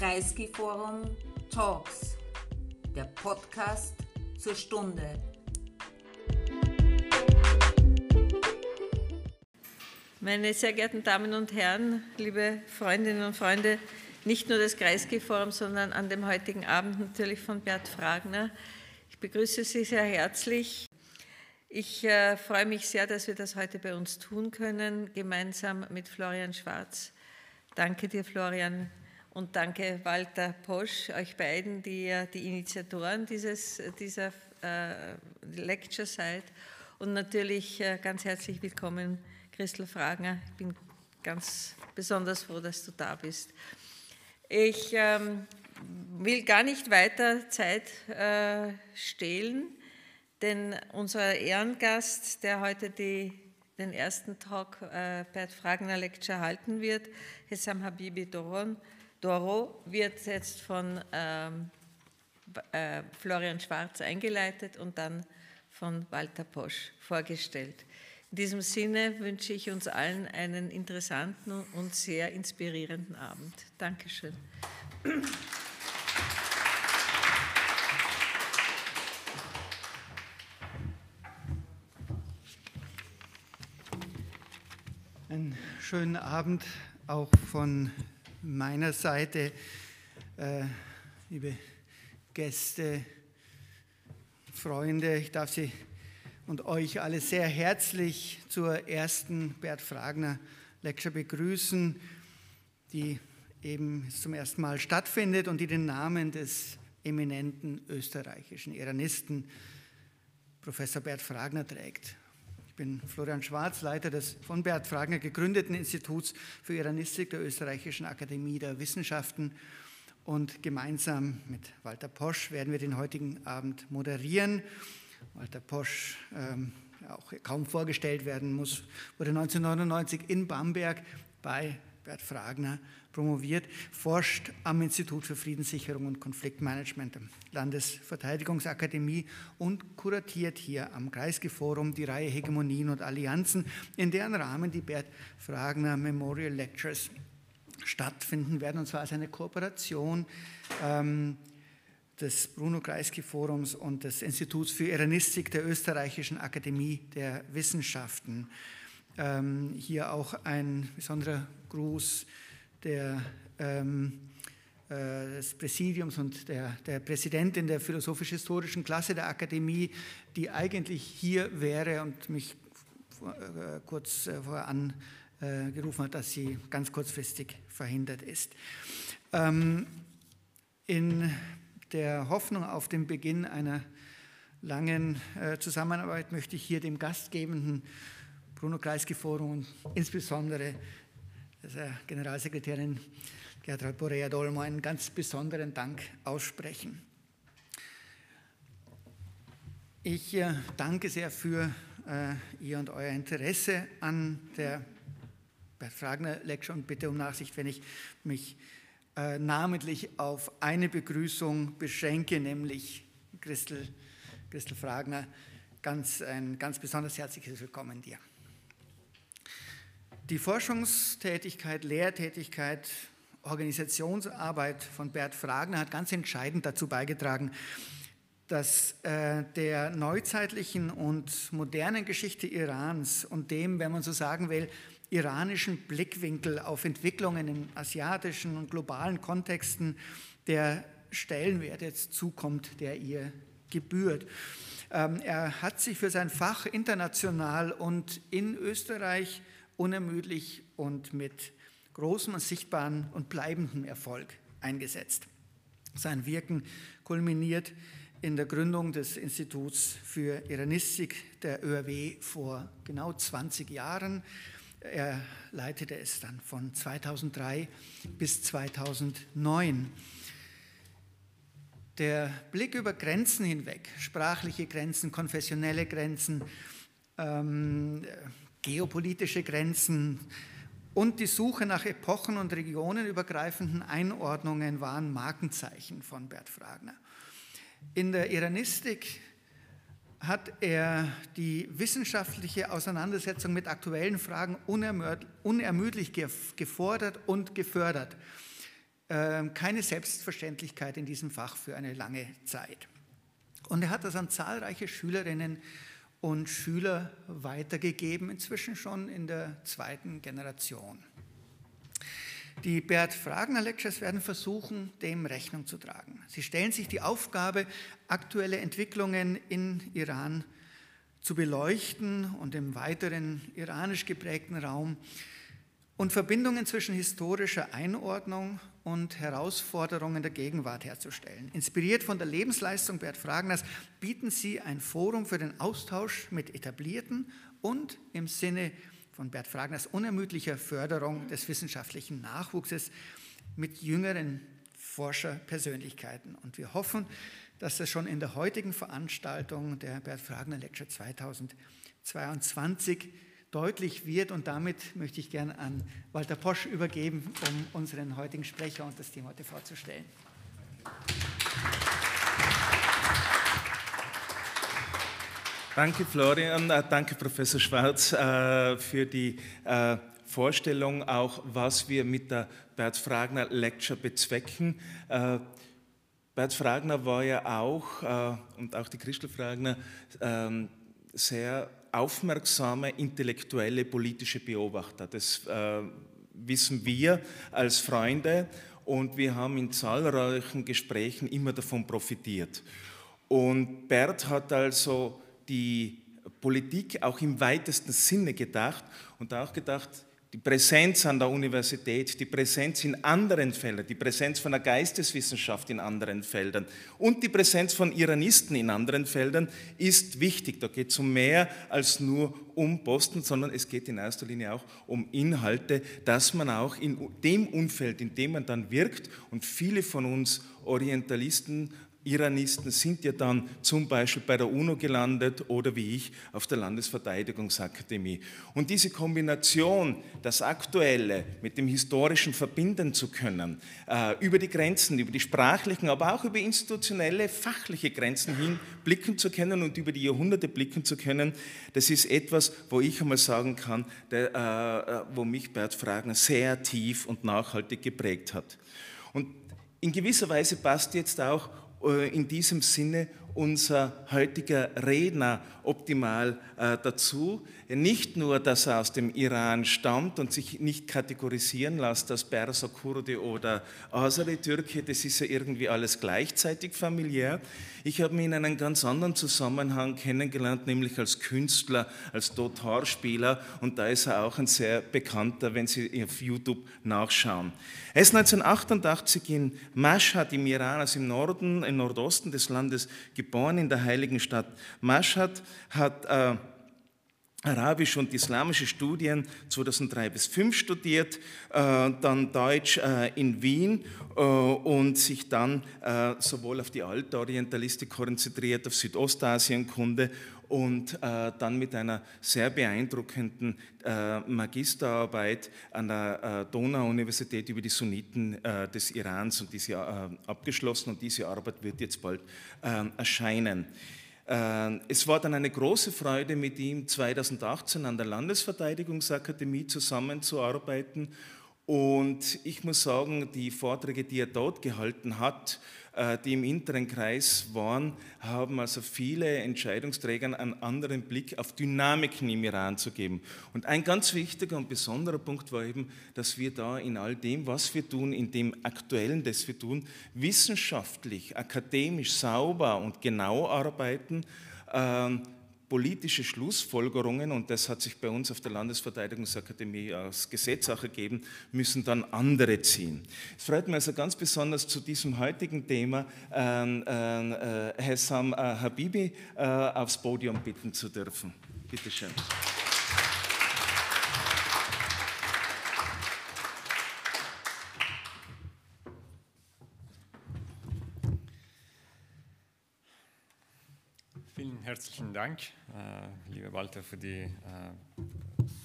Kreisky Forum Talks, der Podcast zur Stunde. Meine sehr geehrten Damen und Herren, liebe Freundinnen und Freunde, nicht nur des Kreisky Forums, sondern an dem heutigen Abend natürlich von Bert Fragner. Ich begrüße Sie sehr herzlich. Ich äh, freue mich sehr, dass wir das heute bei uns tun können, gemeinsam mit Florian Schwarz. Danke dir, Florian, und danke Walter Posch, euch beiden, die ja die Initiatoren dieses, dieser äh, Lecture seid. Und natürlich äh, ganz herzlich willkommen, Christel Fragner. Ich bin ganz besonders froh, dass du da bist. Ich ähm, will gar nicht weiter Zeit äh, stehlen, denn unser Ehrengast, der heute die, den ersten Talk äh, Bert Fragner Lecture halten wird, Hessam Habibi Doron, Doro wird jetzt von ähm, äh, Florian Schwarz eingeleitet und dann von Walter Posch vorgestellt. In diesem Sinne wünsche ich uns allen einen interessanten und sehr inspirierenden Abend. Dankeschön. Einen schönen Abend auch von meiner Seite, äh, liebe Gäste, Freunde, ich darf Sie und euch alle sehr herzlich zur ersten Bert Fragner Lecture begrüßen, die eben zum ersten Mal stattfindet und die den Namen des eminenten österreichischen Iranisten Professor Bert Fragner trägt bin Florian Schwarz, Leiter des von Bert Fragner gegründeten Instituts für Iranistik der Österreichischen Akademie der Wissenschaften. Und gemeinsam mit Walter Posch werden wir den heutigen Abend moderieren. Walter Posch, ähm, auch kaum vorgestellt werden muss, wurde 1999 in Bamberg bei Bert Fragner promoviert, forscht am Institut für Friedenssicherung und Konfliktmanagement der Landesverteidigungsakademie und kuratiert hier am Kreisgeforum die Reihe Hegemonien und Allianzen, in deren Rahmen die Bert Fragner Memorial Lectures stattfinden werden, und zwar als eine Kooperation ähm, des Bruno Kreisky Forums und des Instituts für Iranistik der Österreichischen Akademie der Wissenschaften. Ähm, hier auch ein besonderer Gruß der, ähm, äh, des Präsidiums und der, der Präsidentin der philosophisch-historischen Klasse der Akademie, die eigentlich hier wäre und mich äh, kurz äh, voran äh, gerufen hat, dass sie ganz kurzfristig verhindert ist. Ähm, in der Hoffnung auf den Beginn einer langen äh, Zusammenarbeit möchte ich hier dem Gastgebenden Bruno Kreisky Forum und insbesondere der Generalsekretärin Gertrud Borea-Dolmo einen ganz besonderen Dank aussprechen. Ich äh, danke sehr für äh, Ihr und euer Interesse an der Fragner Lecture und bitte um Nachsicht, wenn ich mich äh, namentlich auf eine Begrüßung beschränke, nämlich Christel, Christel Fragner. Ganz, ein ganz besonders herzliches Willkommen dir. Die Forschungstätigkeit, Lehrtätigkeit, Organisationsarbeit von Bert Fragner hat ganz entscheidend dazu beigetragen, dass äh, der neuzeitlichen und modernen Geschichte Irans und dem, wenn man so sagen will, iranischen Blickwinkel auf Entwicklungen in asiatischen und globalen Kontexten der Stellenwert jetzt zukommt, der ihr gebührt. Ähm, er hat sich für sein Fach international und in Österreich unermüdlich und mit großem und sichtbaren und bleibendem Erfolg eingesetzt. Sein Wirken kulminiert in der Gründung des Instituts für Iranistik der ÖRW vor genau 20 Jahren. Er leitete es dann von 2003 bis 2009. Der Blick über Grenzen hinweg, sprachliche Grenzen, konfessionelle Grenzen, ähm, geopolitische Grenzen und die Suche nach epochen- und regionenübergreifenden Einordnungen waren Markenzeichen von Bert Fragner. In der Iranistik hat er die wissenschaftliche Auseinandersetzung mit aktuellen Fragen unermüdlich gefordert und gefördert. äh, keine Selbstverständlichkeit in diesem Fach für eine lange Zeit. Und er hat das an zahlreiche Schülerinnen und Schüler weitergegeben, inzwischen schon in der zweiten Generation. Die Bert Fragner Lectures werden versuchen, dem Rechnung zu tragen. Sie stellen sich die Aufgabe, aktuelle Entwicklungen in Iran zu beleuchten und im weiteren iranisch geprägten Raum und Verbindungen zwischen historischer Einordnung und Herausforderungen der Gegenwart herzustellen. Inspiriert von der Lebensleistung Bert Fragners bieten sie ein Forum für den Austausch mit etablierten und im Sinne von Bert Fragners unermüdlicher Förderung des wissenschaftlichen Nachwuchses mit jüngeren Forscherpersönlichkeiten. Und wir hoffen, dass das schon in der heutigen Veranstaltung der Bert Fragner Lecture 2022 deutlich wird. Und damit möchte ich gerne an Walter Posch übergeben, um unseren heutigen Sprecher und das Thema heute vorzustellen. Danke, Florian. Äh, danke, Professor Schwarz, äh, für die äh, Vorstellung, auch was wir mit der Bert Fragner Lecture bezwecken. Bert Fragner war ja auch, und auch die Christel Fragner, ähm, sehr aufmerksame intellektuelle politische Beobachter. Das äh, wissen wir als Freunde und wir haben in zahlreichen Gesprächen immer davon profitiert. Und Bert hat also die Politik auch im weitesten Sinne gedacht und auch gedacht, die Präsenz an der Universität, die Präsenz in anderen Feldern, die Präsenz von der Geisteswissenschaft in anderen Feldern und die Präsenz von Iranisten in anderen Feldern ist wichtig. Da geht es um mehr als nur um Posten, sondern es geht in erster Linie auch um Inhalte, dass man auch in dem Umfeld, in dem man dann wirkt und viele von uns Orientalisten Iranisten sind ja dann zum Beispiel bei der UNO gelandet oder wie ich auf der Landesverteidigungsakademie. Und diese Kombination, das Aktuelle mit dem Historischen verbinden zu können, äh, über die Grenzen, über die sprachlichen, aber auch über institutionelle, fachliche Grenzen hin blicken zu können und über die Jahrhunderte blicken zu können, das ist etwas, wo ich einmal sagen kann, der, äh, äh wo mich Bert Fragner sehr tief und nachhaltig geprägt hat. Und in gewisser Weise passt jetzt auch in diesem Sinne unser heutiger Redner optimal äh, dazu. Nicht nur, dass er aus dem Iran stammt und sich nicht kategorisieren lässt als Perser, Kurde oder Asari-Türke, das ist ja irgendwie alles gleichzeitig familiär. Ich habe ihn in einem ganz anderen Zusammenhang kennengelernt, nämlich als Künstler, als Dotarspieler und da ist er auch ein sehr bekannter, wenn Sie auf YouTube nachschauen. Er ist 1988 in Mashhad im Iran, also im Norden, im Nordosten des Landes, geboren in der heiligen Stadt Mashhad, hat äh, Arabisch und islamische Studien 2003 bis 2005 studiert, äh, dann Deutsch äh, in Wien äh, und sich dann sowohl auf die alte Orientalistik konzentriert, auf Südostasienkunde und dann mit einer sehr beeindruckenden Magisterarbeit an der Donau-Universität über die Sunniten des Irans und diese abgeschlossen und diese Arbeit wird jetzt bald erscheinen. Ähm, es war dann eine große Freude, mit ihm 2018 an der Landesverteidigungsakademie zusammenzuarbeiten. Und ich muss sagen, die Vorträge, die er dort gehalten hat, die im inneren Kreis waren, haben also viele Entscheidungsträgern einen anderen Blick auf Dynamiken im Iran zu geben. Und ein ganz wichtiger und besonderer Punkt war eben, dass wir da in all dem, was wir tun, in dem Aktuellen, das wir tun, wissenschaftlich, akademisch sauber und genau arbeiten. Ähm, politische Schlussfolgerungen, und das hat sich bei uns auf der Landesverteidigungsakademie als auch ergeben, müssen dann andere ziehen. Es freut mich also ganz besonders zu diesem heutigen Thema äh, äh, Hessam äh, Habibi äh, aufs Podium bitten zu dürfen. Bitte schön. Herzlichen Dank, äh, lieber Walter, für die, äh,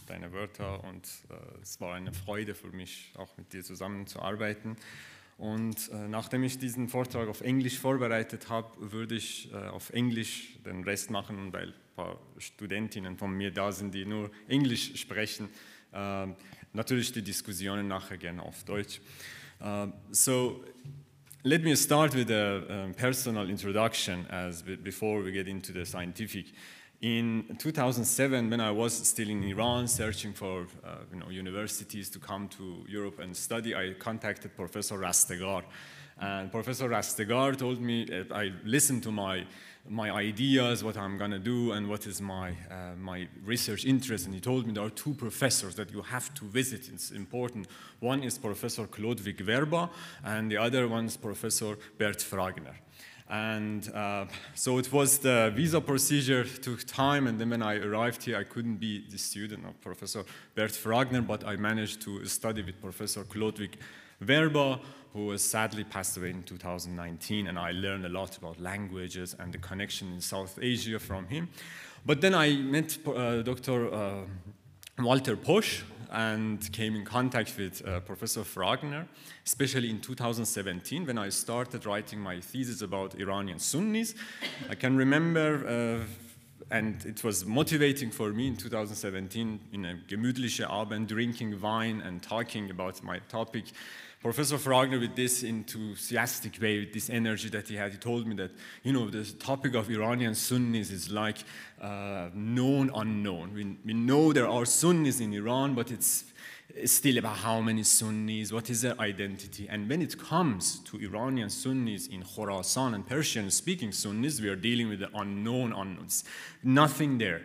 deine Wörter und äh, es war eine Freude für mich, auch mit dir zusammenzuarbeiten. Und äh, nachdem ich diesen Vortrag auf Englisch vorbereitet habe, würde ich äh, auf Englisch den Rest machen, weil ein paar Studentinnen von mir da sind, die nur Englisch sprechen. Äh, natürlich die Diskussionen nachher gerne auf Deutsch. Uh, so let me start with a um, personal introduction as before we get into the scientific. In 2007, when I was still in Iran searching for uh, you know, universities to come to Europe and study, I contacted Professor Rastegar. And Professor Rastegar told me, uh, I listened to my my ideas, what I'm to do, and what is my, uh, my research interest. And he told me there are two professors that you have to visit. It's important. One is Professor Chlodwig Werba, and the other one is Professor Bert Fragner. And uh, so it was the visa procedure took time, and then when I arrived here, I couldn't be the student of Professor Bert Fragner, but I managed to study with Professor Chlodwig Werba, who was sadly passed away in 2019, and I learned a lot about languages and the connection in South Asia from him. But then I met uh, Dr. Uh, Walter Posch and came in contact with uh, Professor Fragner, especially in 2017 when I started writing my thesis about Iranian Sunnis. I can remember uh, and it was motivating for me in 2017 in a gemütliche Abend, drinking wine and talking about my topic. Professor Fragner, with this enthusiastic way, with this energy that he had, he told me that, you know, the topic of Iranian Sunnis is like uh, known unknown. We, we know there are Sunnis in Iran, but it's, it's still about how many Sunnis, what is their identity. And when it comes to Iranian Sunnis in Khorasan and Persian speaking Sunnis, we are dealing with the unknown unknowns. Nothing there.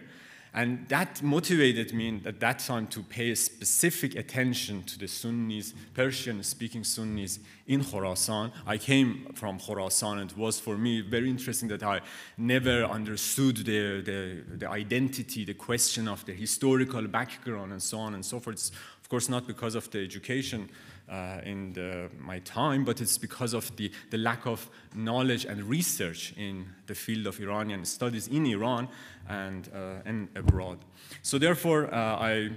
And that motivated me at that time to pay specific attention to the Sunnis, Persian speaking Sunnis in Khorasan. I came from Khorasan, and it was for me very interesting that I never understood the, the, the identity, the question of the historical background, and so on and so forth. It's, of course, not because of the education uh, in the, my time, but it's because of the, the lack of knowledge and research in the field of Iranian studies in Iran and, uh, and abroad. So therefore, uh, I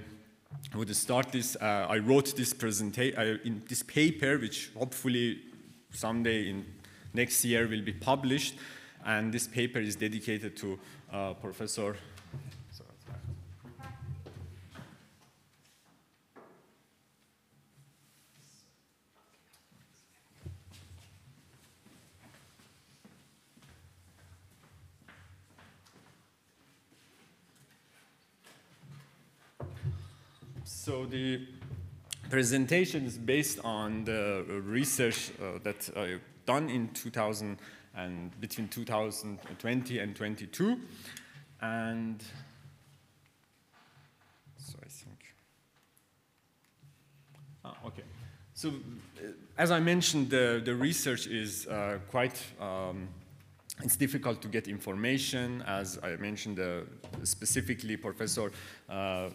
would start this, uh, I wrote this presentation, uh, in this paper, which hopefully someday in next year will be published, and this paper is dedicated to uh, Professor So the presentation is based on the research uh, that I've done in 2000 and between 2020 and 22. And so I think, ah, okay. So uh, as I mentioned, the, the research is uh, quite, um, it's difficult to get information. As I mentioned, uh, specifically Professor uh,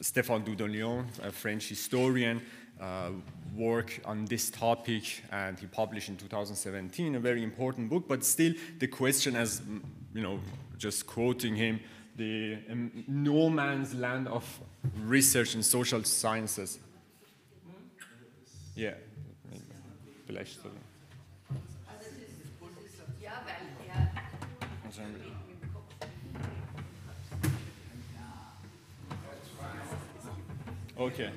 Stéphane Dudoignon, a French historian, uh, work on this topic, and he published in 2017 a very important book. But still, the question, as you know, just quoting him, the um, no man's land of research in social sciences. Yeah, vielleicht. Okay. Äh,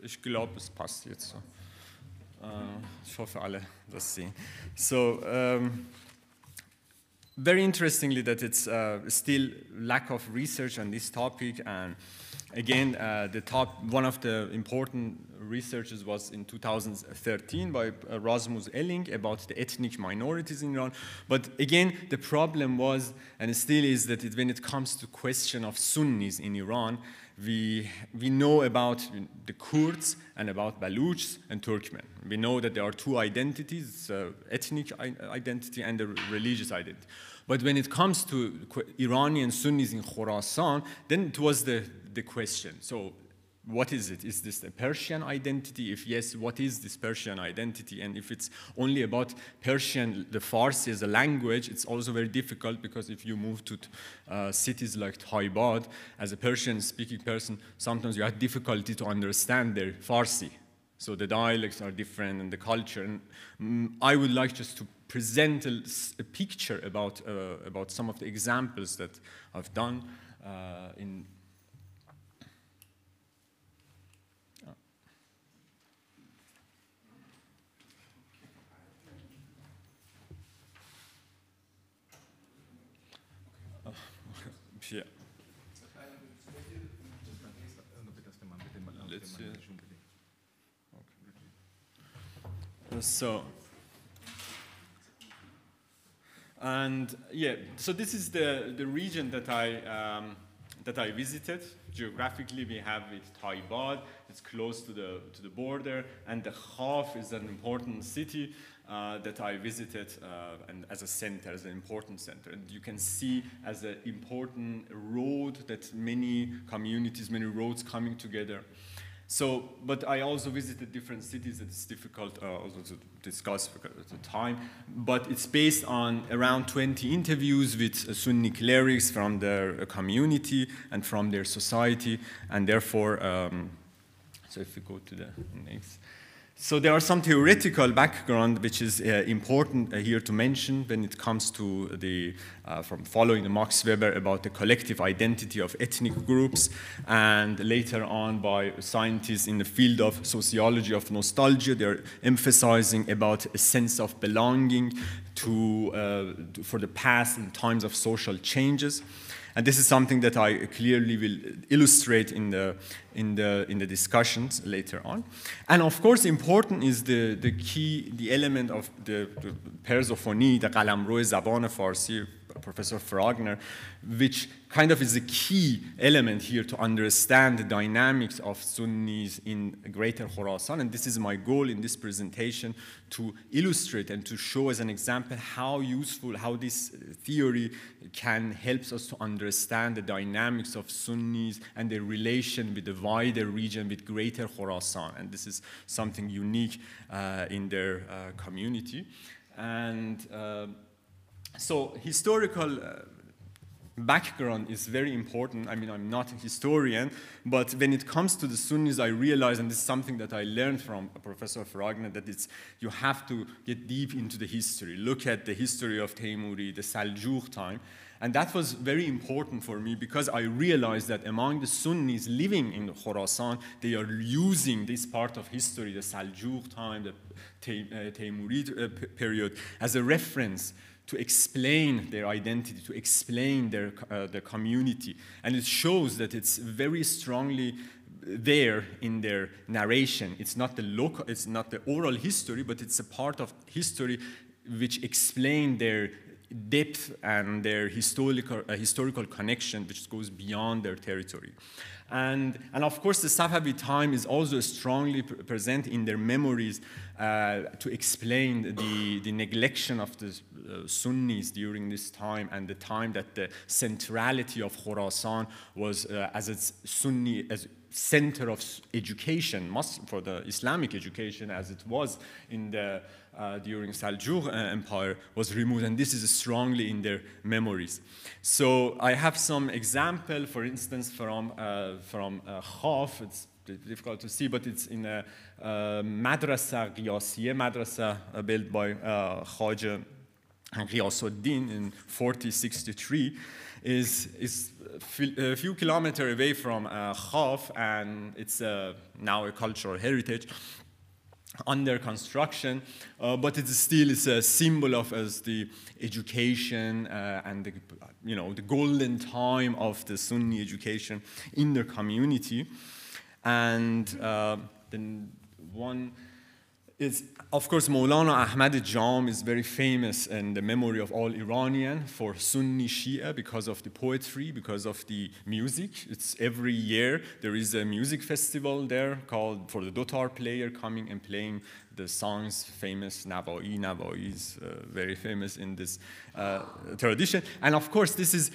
ich glaube, es passt jetzt so. Äh, ich hoffe, alle das sehen. So, um, very interestingly, that it's uh, still lack of research on this topic, and again, uh, the top one of the important researches was in 2013 by uh, Rasmus Elling about the ethnic minorities in Iran. But again, the problem was, and still is, that it, when it comes to question of Sunnis in Iran, we, we know about the Kurds and about Baluchs and Turkmen. We know that there are two identities, uh, ethnic identity and the religious identity. But when it comes to Iranian Sunnis in Khorasan, then it was the, the question. So what is it? Is this a Persian identity? If yes, what is this Persian identity? And if it's only about Persian, the Farsi as a language, it's also very difficult because if you move to uh, cities like Taibad, as a Persian speaking person, sometimes you have difficulty to understand their Farsi. So the dialects are different and the culture. And mm, I would like just to present a picture about, uh, about some of the examples that I've done uh, in. Yeah. Let's see. Uh, So, and yeah, so this is the, the region that I, um, that I visited. Geographically, we have it Taibad, it's close to the, to the border, and the Khaf is an important city uh, that I visited uh, and as a center, as an important center. And you can see as an important road that many communities, many roads coming together. So, but I also visited different cities. It's difficult uh, also to discuss of the time. But it's based on around 20 interviews with Sunni clerics from their uh, community and from their society, and therefore, um, so if we go to the next. So there are some theoretical background which is uh, important uh, here to mention when it comes to the uh, from following the Max Weber about the collective identity of ethnic groups, and later on by scientists in the field of sociology of nostalgia, they're emphasizing about a sense of belonging to, uh, to for the past in times of social changes. And this is something that I clearly will illustrate in the, in the, in the discussions later on. And of course, important is the, the key, the element of the, the Persophonie, the قلمرو زبان فارسی, Professor Fragner, which kind of is a key element here to understand the dynamics of Sunnis in Greater Khorasan. And this is my goal in this presentation to illustrate and to show as an example how useful, how this theory can help us to understand the dynamics of Sunnis and their relation with the wider region, with Greater Khorasan. And this is something unique uh, in their uh, community. And uh, so historical uh, background is very important. I mean, I'm not a historian, but when it comes to the Sunnis, I realize, and this is something that I learned from Professor Fragner, that it's you have to get deep into the history. Look at the history of Temuri, the Saljuq time. And that was very important for me because I realized that among the Sunnis living in Khorasan, they are using this part of history, the Saljuq time, the Taymurid uh, period, as a reference to explain their identity, to explain their, uh, their community. And it shows that it's very strongly there in their narration. It's not the local, it's not the oral history, but it's a part of history which explain their depth and their historical, uh, historical connection, which goes beyond their territory. And, and of course, the Safavid time is also strongly present in their memories uh, to explain the, the neglection of the uh, Sunnis during this time and the time that the centrality of Khorasan was uh, as its Sunni as center of education for the Islamic education as it was in the uh, during Saljuq Empire was removed, and this is strongly in their memories. So I have some example, for instance, from uh, from uh, Khaf. It's difficult to see, but it's in a uh, madrasa Qiyasiyya madrasa built by uh, Khaja Ghiyasuddin in 4063 is, is a few kilometers away from uh, Khaf, and it's uh, now a cultural heritage under construction, uh, but it still is a symbol of as the education uh, and the, you know, the golden time of the Sunni education in their community. And uh, then one is, of course, Maulana Ahmad Jam is very famous in the memory of all Iranian for Sunni Shia because of the poetry, because of the music. It's every year there is a music festival there called for the dotar player coming and playing the songs famous Navai. Navai is uh, very famous in this uh, tradition. And of course, this is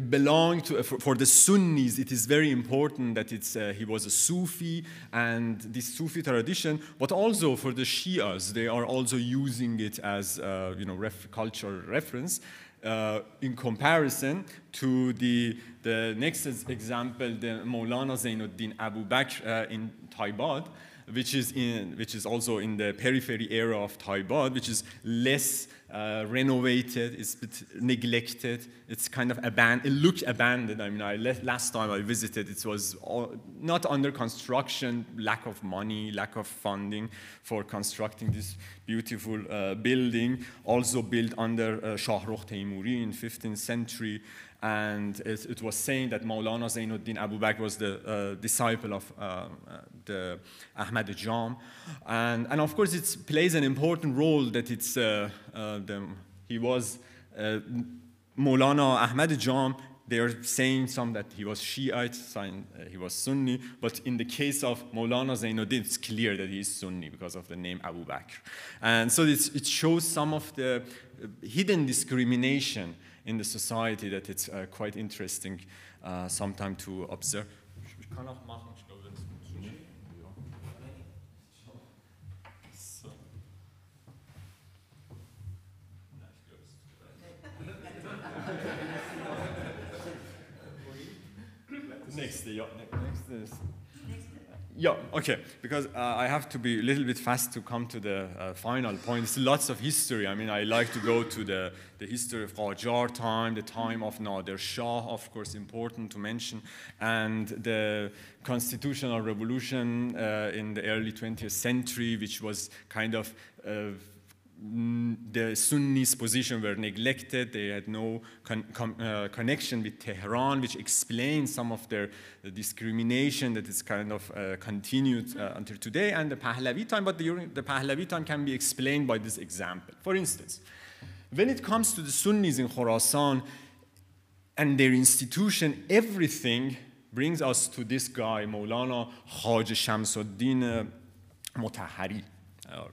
belong to, for, for, the Sunnis, it is very important that it's, uh, he was a Sufi and this Sufi tradition, but also for the Shias, they are also using it as uh, you know, ref, cultural reference. Uh, in comparison to the, the next example, the Maulana Zainuddin Abu Bakr in Taibad, which is, in, which is also in the periphery area of Taibad, which is less uh, renovated, it's neglected, it's kind of abandoned, it looked abandoned. I mean, I, last time I visited, it was all, not under construction, lack of money, lack of funding for constructing this beautiful uh, building, also built under uh, Shahrukh Teimouri in 15th century and it, it, was saying that Maulana Zainuddin Abu Bakr was the uh, disciple of uh, uh, Ahmad Jam, and, and of course it plays an important role that it's uh, uh, the, he was uh, Ahmad Jam. They are saying some that he was Shiite, saying he was Sunni, but in the case of Maulana Zainuddin, it's clear that he is Sunni because of the name Abu Bakr, and so it shows some of the hidden discrimination in the society that it's uh, quite interesting uh, sometime to observe. Next, ja, next is. Yeah, okay, because uh, I have to be a little bit fast to come to the uh, final points. Lots of history. I mean, I like to go to the, the history of Qajar time, the time of Nader Shah, of course, important to mention, and the constitutional revolution uh, in the early 20th century, which was kind of uh, the Sunnis' position were neglected. They had no con uh, connection with Tehran, which explains some of their the discrimination that is kind of uh, continued uh, until today, and the Pahlavi time. But the, the Pahlavi time can be explained by this example. For instance, when it comes to the Sunnis in Khorasan and their institution, everything brings us to this guy, Maulana Khaj Shamsuddin Mutahari.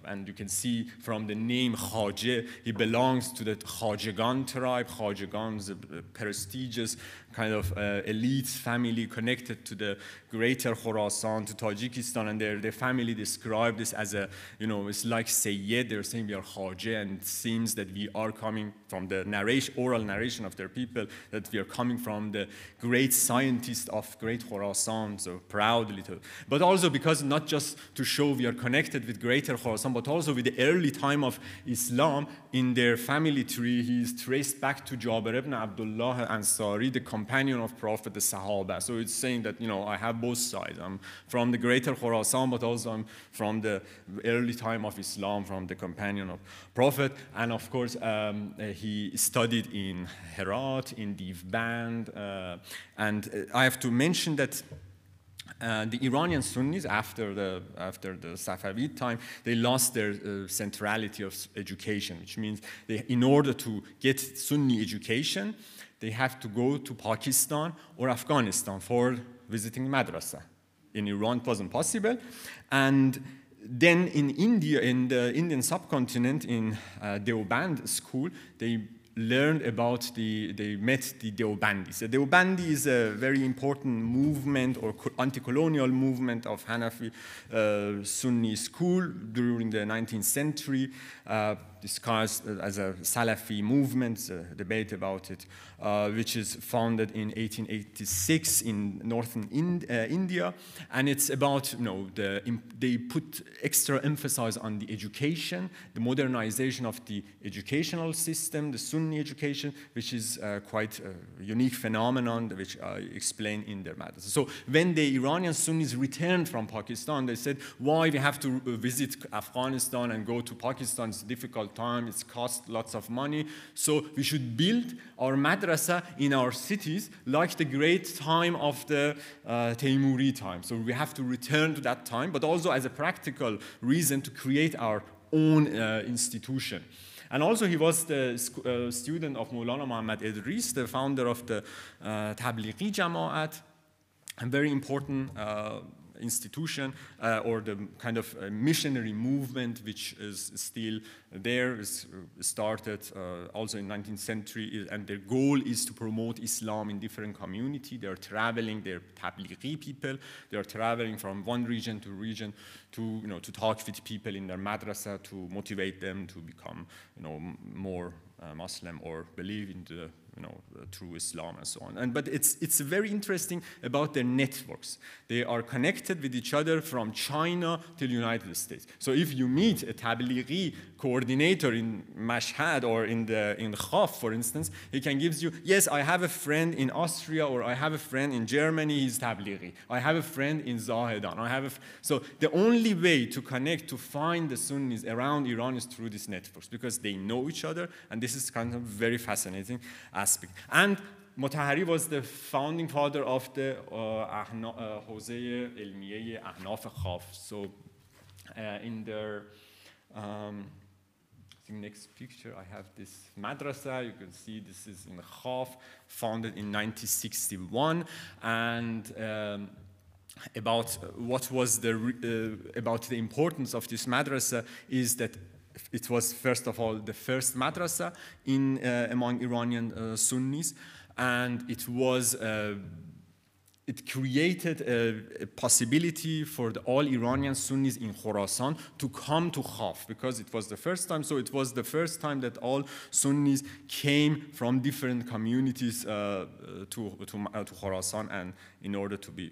And you can see from the name Khaje, he belongs to the Khajegan tribe. Khajegan is a prestigious kind of uh, elite family connected to the greater Khorasan, to Tajikistan, and their, their family described this as a, you know, it's like Sayyid, they're saying we are Khaje, and it seems that we are coming from the narration, oral narration of their people, that we are coming from the great scientist of great Khorasan, so proudly to, but also because not just to show we are connected with greater Khorasan, but also with the early time of Islam, in their family tree, he is traced back to Jabir ibn Abdullah Ansari, the of Prophet, the Sahaba. So it's saying that, you know, I have both sides. I'm from the greater Khorasan, but also I'm from the early time of Islam, from the companion of Prophet. And of course, um, he studied in Herat, in Divband. Uh, and I have to mention that uh, the Iranian Sunnis, after the, after the Safavid time, they lost their uh, centrality of education, which means they, in order to get Sunni education, they have to go to Pakistan or Afghanistan for visiting madrasa. In Iran, it wasn't possible. And then in India, in the Indian subcontinent, in uh, Deoband school, they learned about the, they met the Deobandis. The Deobandi is a very important movement or anti-colonial movement of Hanafi uh, Sunni school during the 19th century, uh, discussed as a Salafi movement, a debate about it, uh, which is founded in 1886 in northern uh, India. And it's about, you know, the, they put extra emphasis on the education, the modernization of the educational system, the Sunni education, which is uh, quite a unique phenomenon, which I explain in their matters. So when the Iranian Sunnis returned from Pakistan, they said, why we have to visit Afghanistan and go to Pakistan, it's difficult time, it's cost lots of money. So we should build our madrasa in our cities like the great time of the uh, Teimuri time. So we have to return to that time, but also as a practical reason to create our own uh, institution. And also he was the uh, student of Maulana Muhammad Idris, the founder of the uh, Tablighi Jama'at, a very important uh, institution uh, or the kind of uh, missionary movement which is still there is uh, started also in 19th century and their goal is to promote Islam in different community. They're traveling, they're Tablighi people, they're traveling from one region to region to, you know, to talk with people in their madrasa to motivate them to become you know, more uh, Muslim or believe in the you know, uh, through Islam and so on. And, but it's, it's very interesting about their networks. They are connected with each other from China the United States. So if you meet a Tablighi coordinator in Mashhad or in, the, in Khaf, for instance, he can give you, yes, I have a friend in Austria or I have a friend in Germany, he's Tablighi. I have a friend in Zahedan. I have a so the only way to connect, to find the Sunnis around Iran is through these networks because they know each other and this is kind of very fascinating And Motahari was the founding father of the uh, Hosea Elmiye Khaf. So uh, in their um, next picture, I have this madrasa. You can see this is in Khaf, founded in 1961. And um, about what was the, uh, about the importance of this madrasa is that it was first of all the first madrasa in, uh, among Iranian uh, Sunnis, and it was uh, it created a, a, possibility for the, all Iranian Sunnis in Khorasan to come to Khaf because it was the first time. So it was the first time that all Sunnis came from different communities uh, to to, uh, to Khorasan and in order to be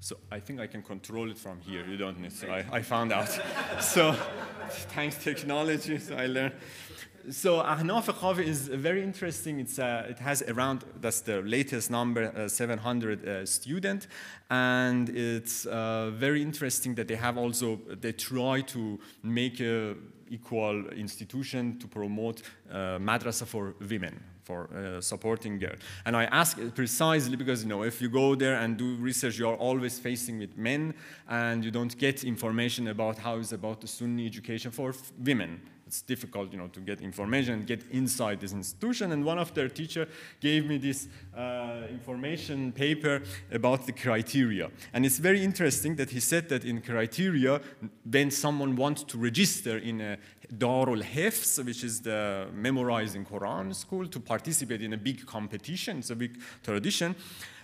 so I think I can control it from here. You don't need. So I, I found out. so thanks technology, so I learned. So Ahnaf Khaf is very interesting. It's, uh, it has around, that's the latest number, uh, 700 uh, student. And it's uh, very interesting that they have also, they try to make a equal institution to promote uh, madrasa for women for uh, supporting girls. And I ask precisely because, you know, if you go there and do research, you're always facing with men and you don't get information about how it's about the Sunni education for women it's difficult, you know, to get information and get inside this institution. And one of their teacher gave me this uh, information paper about the criteria. And it's very interesting that he said that in criteria, when someone wants to register in a Darul Hifz, which is the memorizing Quran school, to participate in a big competition, it's a big tradition.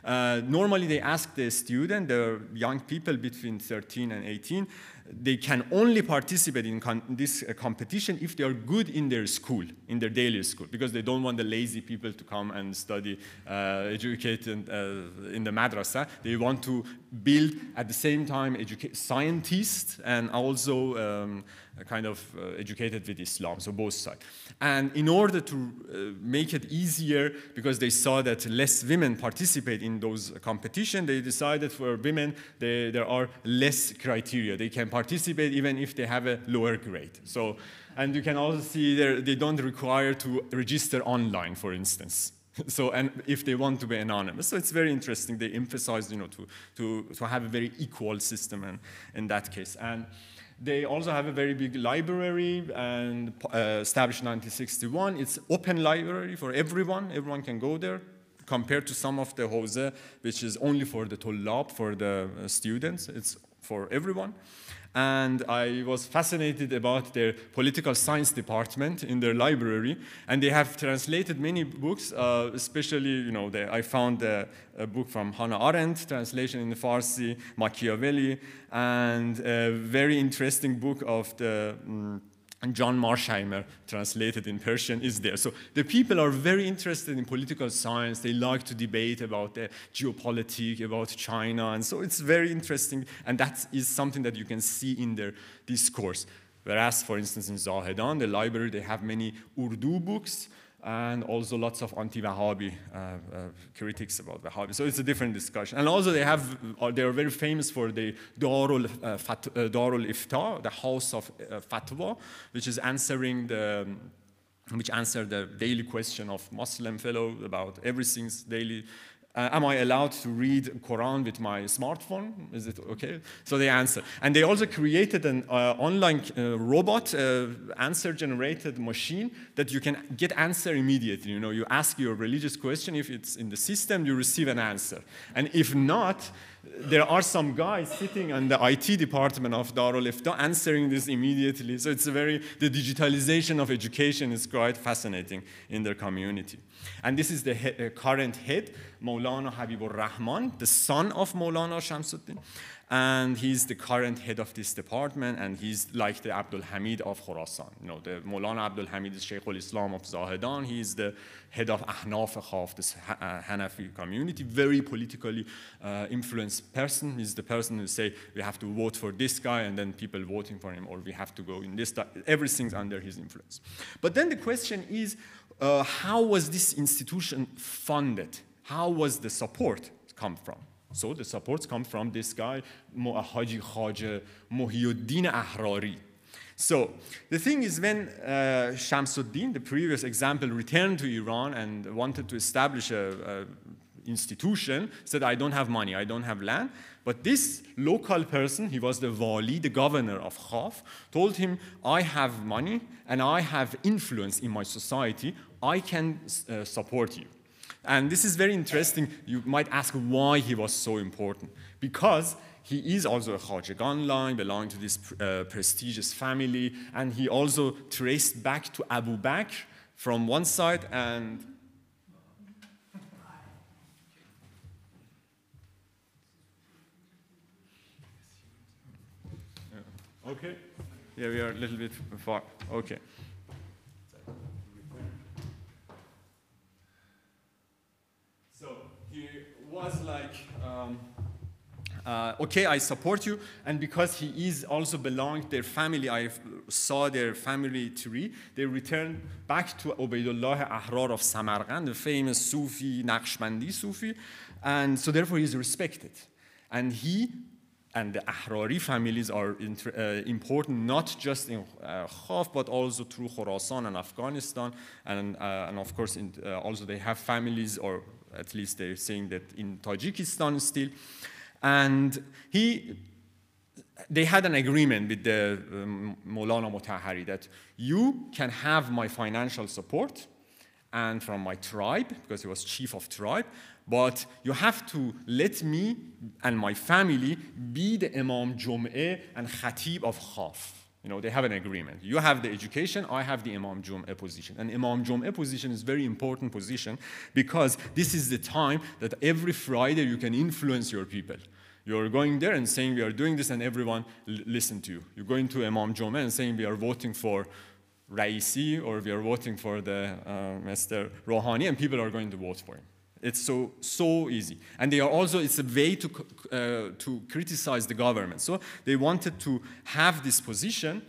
Uh, normally, they ask the student, the young people between 13 and 18, they can only participate in this uh, competition if they are good in their school, in their daily school, because they don't want the lazy people to come and study, uh, educate in, uh, in the madrasa. They want to build at the same time scientists and also um, kind of uh, educated with Islam, so both sides. And in order to uh, make it easier, because they saw that less women participate in those competition, they decided for women they, there are less criteria. They can participate even if they have a lower grade. So, and you can also see they don't require to register online, for instance. so and if they want to be anonymous so it's very interesting they emphasize you know to to to have a very equal system in, in that case and they also have a very big library and uh, established in 1961. It's open library for everyone. Everyone can go there compared to some of the Hose, which is only for the Tullab, for the uh, students. It's for everyone and I was fascinated about their political science department in their library, and they have translated many books, uh, especially, you know, the, I found a, a, book from Hannah Arendt, translation in the Farsi, Machiavelli, and a very interesting book of the um, and John Mearsheimer, translated in Persian, is there. So the people are very interested in political science. They like to debate about the geopolitics, about China, and so it's very interesting. And that is something that you can see in their discourse. Whereas, for instance, in Zahedan, the library, they have many Urdu books and also lots of anti-Wahhabi uh, uh, critics about Wahhabi. So it's a different discussion. And also they have, uh, they are very famous for the Darul, uh, Fat, uh, Darul Ifta, the house of uh, fatwa, which is answering the, which answer the daily question of Muslim fellow about everything's daily uh, am I allowed to read Quran with my smartphone? Is it okay? So they answer. And they also created an uh, online uh, robot, uh, answer-generated machine that you can get answer immediately. You know, you ask your religious question, if it's in the system, you receive an answer. And if not, there are some guys sitting in the IT department of Darul Ifta answering this immediately. So it's a very, the digitalization of education is quite fascinating in their community. And this is the he uh, current head, Habibur Rahman, the son of Maulana Shamsuddin. and he's the current head of this department, and he's like the Abdul Hamid of Khorasan. You know, the Maulana Abdul Hamid is Sheikh al-Islam of Zahedan. He's the head of Ahnaf Khaf, this uh, Hanafi community, very politically uh, influenced person. He's the person who say, we have to vote for this guy, and then people voting for him, or we have to go in this, everything's under his influence. But then the question is, uh, how was this institution funded? How was the support come from? So the supports come from this guy, Haji Khaja Muhyiddin Ahrari. So the thing is when uh, Shamsuddin, the previous example, returned to Iran and wanted to establish a, a institution, said, I don't have money, I don't have land. But this local person, he was the wali, the governor of Khaf, told him, I have money and I have influence in my society, I can uh, support you. And this is very interesting. You might ask why he was so important. Because he is also a Khajagan line, belonging to this uh, prestigious family, and he also traced back to Abu Bakr from one side and Okay. Yeah, we are a little bit far. Okay. Was like, um, uh, okay, I support you. And because he is also belonged their family, I saw their family tree, they returned back to Ubaidullah Ahrar of Samarkand, the famous Sufi, Naqshbandi Sufi. And so therefore he is respected. And he and the Ahrari families are uh, important not just in uh, Khaf, but also through Khorasan and Afghanistan. And, uh, and of course, in, uh, also they have families or at least they're saying that in Tajikistan still. And he, they had an agreement with the um, Maulana Mutahari that you can have my financial support and from my tribe, because he was chief of tribe, but you have to let me and my family be the Imam Jum'eh and Khatib of Khaf. You know, they have an agreement. You have the education, I have the Imam Jum'ah position. And Imam Jum'ah position is very important position because this is the time that every Friday you can influence your people. You're going there and saying we are doing this and everyone listen to you. You're going to Imam Jum'ah and saying we are voting for Raisi or we are voting for the uh, Mr. Rouhani and people are going to vote for him. It's so, so easy. And they are also, it's a way to, uh, to criticize the government. So they wanted to have this position,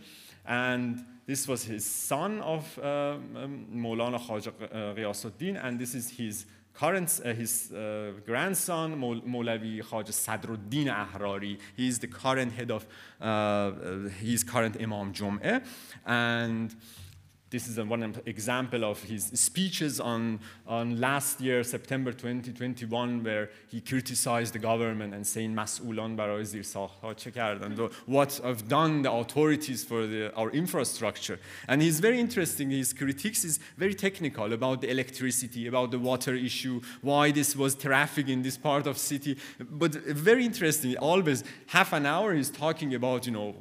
and this was his son of uh, um, Maulana Khaja uh, Ghiyasuddin, and this is his current, uh, his uh, grandson, Maulavi Khaja Sadruddin Ahrari. He is the current head of, uh, uh, he's current Imam Jum'eh. And this is one example of his speeches on, on last year, September 2021, where he criticized the government and saying, مسئولان برای زیرساختها چه کردن? What have done the authorities for the, our infrastructure? And he's very interesting. His critiques is very technical about the electricity, about the water issue, why this was traffic in this part of city. But very interesting. Always half an hour he's talking about, you know,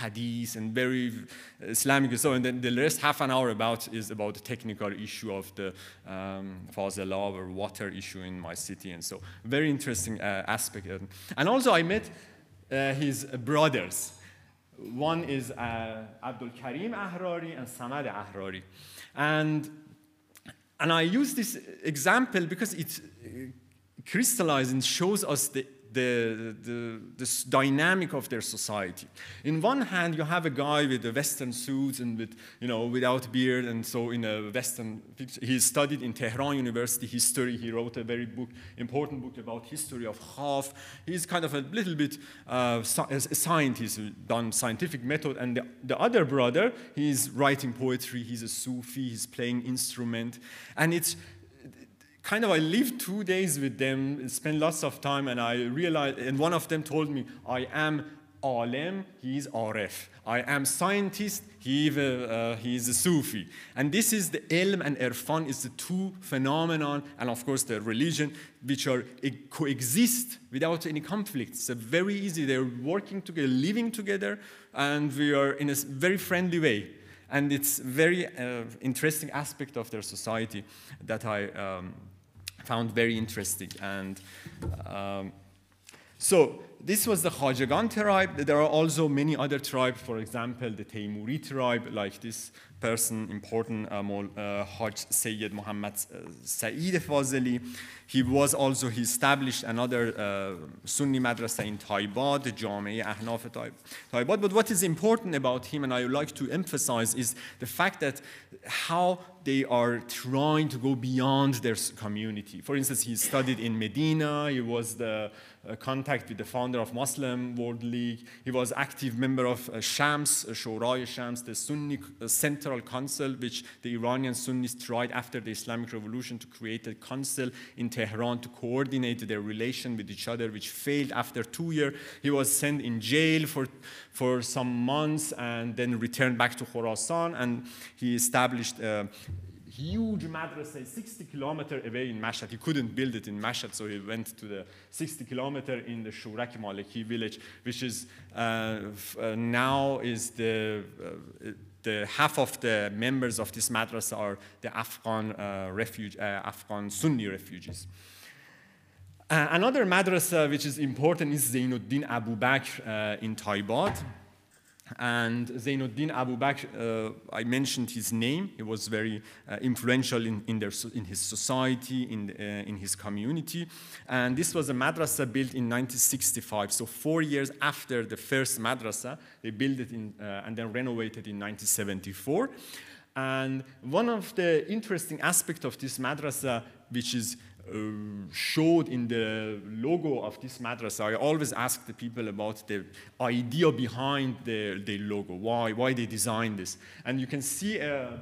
hadith and very Islamic and so, and then the rest half an hour about is about the technical issue of the um, law or water issue in my city, and so very interesting uh, aspect. And also I met uh, his brothers. One is uh, Abdul Karim Ahrari and Samad Ahrari, and and I use this example because it crystallizes and shows us the the, the, this dynamic of their society. In one hand, you have a guy with a Western suit and with, you know, without beard, and so in a Western, he studied in Tehran University history. He wrote a very book, important book about history of Khaf. He's kind of a little bit uh, a scientist, done scientific method. And the, the other brother, he's writing poetry. He's a Sufi. He's playing instrument, and it's kind of I lived two days with them, spent lots of time, and I realized, and one of them told me, I am Alem, he is Arif. I am scientist, he, uh, is a Sufi. And this is the ilm and irfan is the two phenomenon, and of course the religion, which are coexist without any conflict. It's very easy. They're working together, living together, and we are in a very friendly way. And it's very uh, interesting aspect of their society that I um, found very interesting. And um, so this was the Khajagan tribe. There are also many other tribes, for example, the Taimuri tribe, like this person, important Mol- uh, Haj Sayyid Muhammad uh, Fazeli. He was also, he established another uh, Sunni madrasa in Taibad, Jami'ah Ahnaf Taib- Taibad. But what is important about him, and I would like to emphasize, is the fact that how they are trying to go beyond their community. For instance, he studied in Medina, he was the uh, contact with the founder of Muslim World League. He was active member of uh, Shams, uh, Shoraya Shams, the Sunni uh, Central Council, which the Iranian Sunnis tried after the Islamic Revolution to create a council in Tehran to coordinate their relation with each other, which failed after two years. He was sent in jail for, for some months and then returned back to Khorasan, and he established a huge madrasa 60 kilometer away in Mashhad. He couldn't build it in Mashhad, so he went to the 60 kilometer in the Shurak Maliki village, which is uh, uh, now is the uh, the half of the members of this madrasa are the Afghan uh, refuge, uh, Afghan Sunni refugees. Uh, another madrasa which is important is Zainuddin Abu Bakr uh, in Taibad. And Zainuddin Abu Bakr, uh, I mentioned his name. He was very uh, influential in, in, their, in his society, in, uh, in his community. And this was a madrasa built in 1965. So, four years after the first madrasa, they built it in, uh, and then renovated in 1974. And one of the interesting aspects of this madrasa, which is Uh, showed in the logo of this madrasa. I always ask the people about the idea behind the, the logo, why, why they designed this. And you can see a,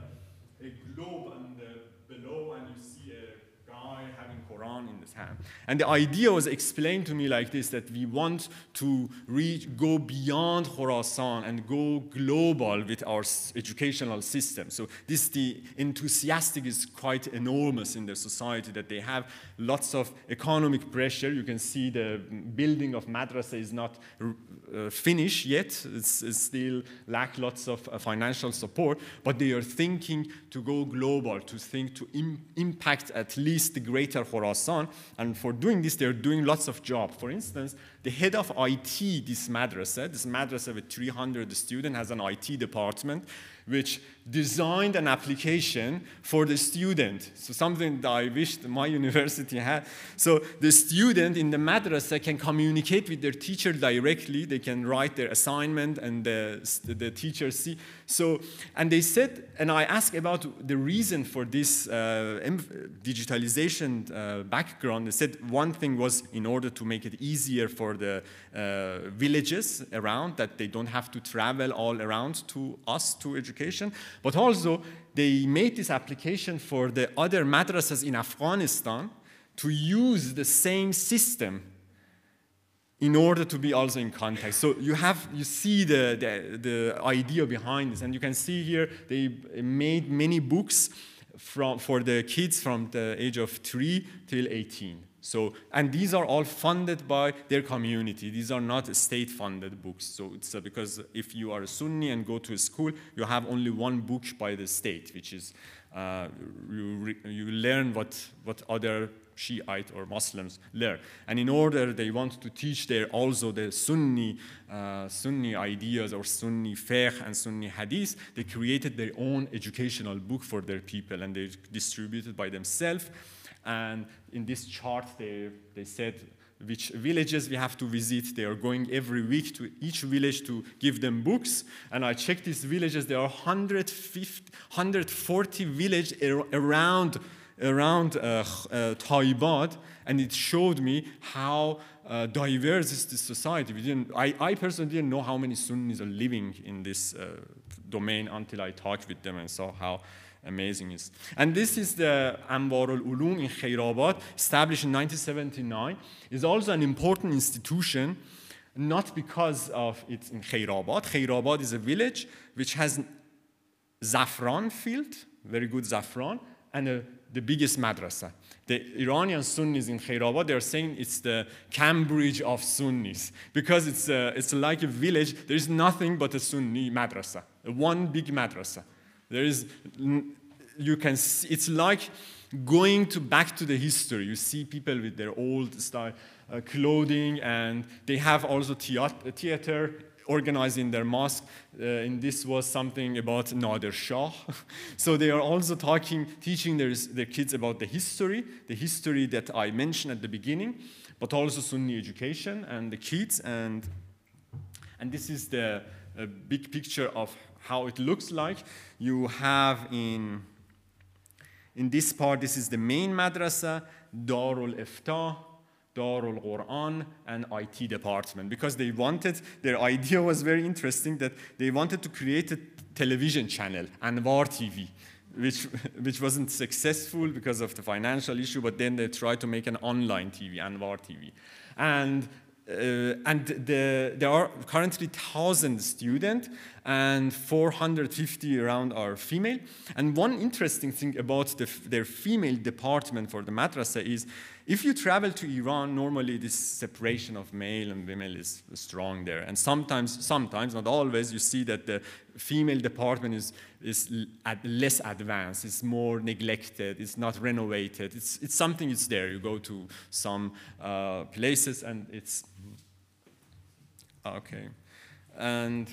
a globe Quran in. And the idea was explained to me like this that we want to reach, go beyond Khorasan and go global with our educational system. So this the enthusiastic is quite enormous in the society that they have lots of economic pressure. You can see the building of madrasa is not uh, finished yet. It's, it's still lack lots of uh, financial support, but they are thinking to go global, to think to im- impact at least the greater Khorasan. And for doing this, they're doing lots of job. For instance, the head of IT, this madrasa, this madrasa with 300 students has an IT department, which designed an application for the student. So something that I wish that my university had. So the student in the madrasa can communicate with their teacher directly. They can write their assignment and the, the teacher see. So, and they said, and I asked about the reason for this uh, digitalization uh, background. They said one thing was in order to make it easier for the uh, villages around that they don't have to travel all around to us to education, but also they made this application for the other madrasas in Afghanistan to use the same system in order to be also in contact. So you have you see the, the, the idea behind this, and you can see here they made many books from, for the kids from the age of three till 18. So, and these are all funded by their community. These are not state-funded books. So it's uh, because if you are a Sunni and go to a school, you have only one book by the state, which is uh, you, you learn what, what other Shiite or Muslims learn. And in order they want to teach there also the Sunni, uh, Sunni ideas or Sunni fiqh and Sunni hadith, they created their own educational book for their people and they distributed by themselves. And in this chart, they, they said which villages we have to visit. They are going every week to each village to give them books. And I checked these villages. There are 150, 140 villages around around uh, uh, Taibad, and it showed me how uh, diverse is this society. We didn't, I, I personally didn't know how many Sunnis are living in this uh, domain until I talked with them and saw how amazing is. And this is the Anwar al-Ulum in Khairabad, established in 1979. is also an important institution, not because of it's in Khairabad. Khairabad is a village which has Zafran field, very good Zafran, and a, the biggest madrasa. The Iranian Sunnis in Khairabad, they're saying it's the Cambridge of Sunnis because it's, a, it's like a village. There is nothing but a Sunni madrasa, one big madrasa. There is, you can see, it's like going to back to the history. You see people with their old style uh, clothing, and they have also theater organized in their mosque. Uh, and this was something about Nader Shah. so they are also talking, teaching their, their kids about the history, the history that I mentioned at the beginning, but also Sunni education and the kids. And, and this is the big picture of how it looks like. You have in, in this part, this is the main madrasa, Darul Ifta, Darul Quran, and IT department because they wanted, their idea was very interesting that they wanted to create a television channel, Anwar TV, which, which wasn't successful because of the financial issue, but then they tried to make an online TV, Anwar TV. And uh, and the, there are currently 1,000 students, and 450 around are female. And one interesting thing about the, their female department for the madrasa is if you travel to Iran, normally this separation of male and female is strong there. And sometimes, sometimes, not always, you see that the female department is, is less advanced, it's more neglected, it's not renovated. It's, it's something it's there. You go to some uh, places and it's okay. And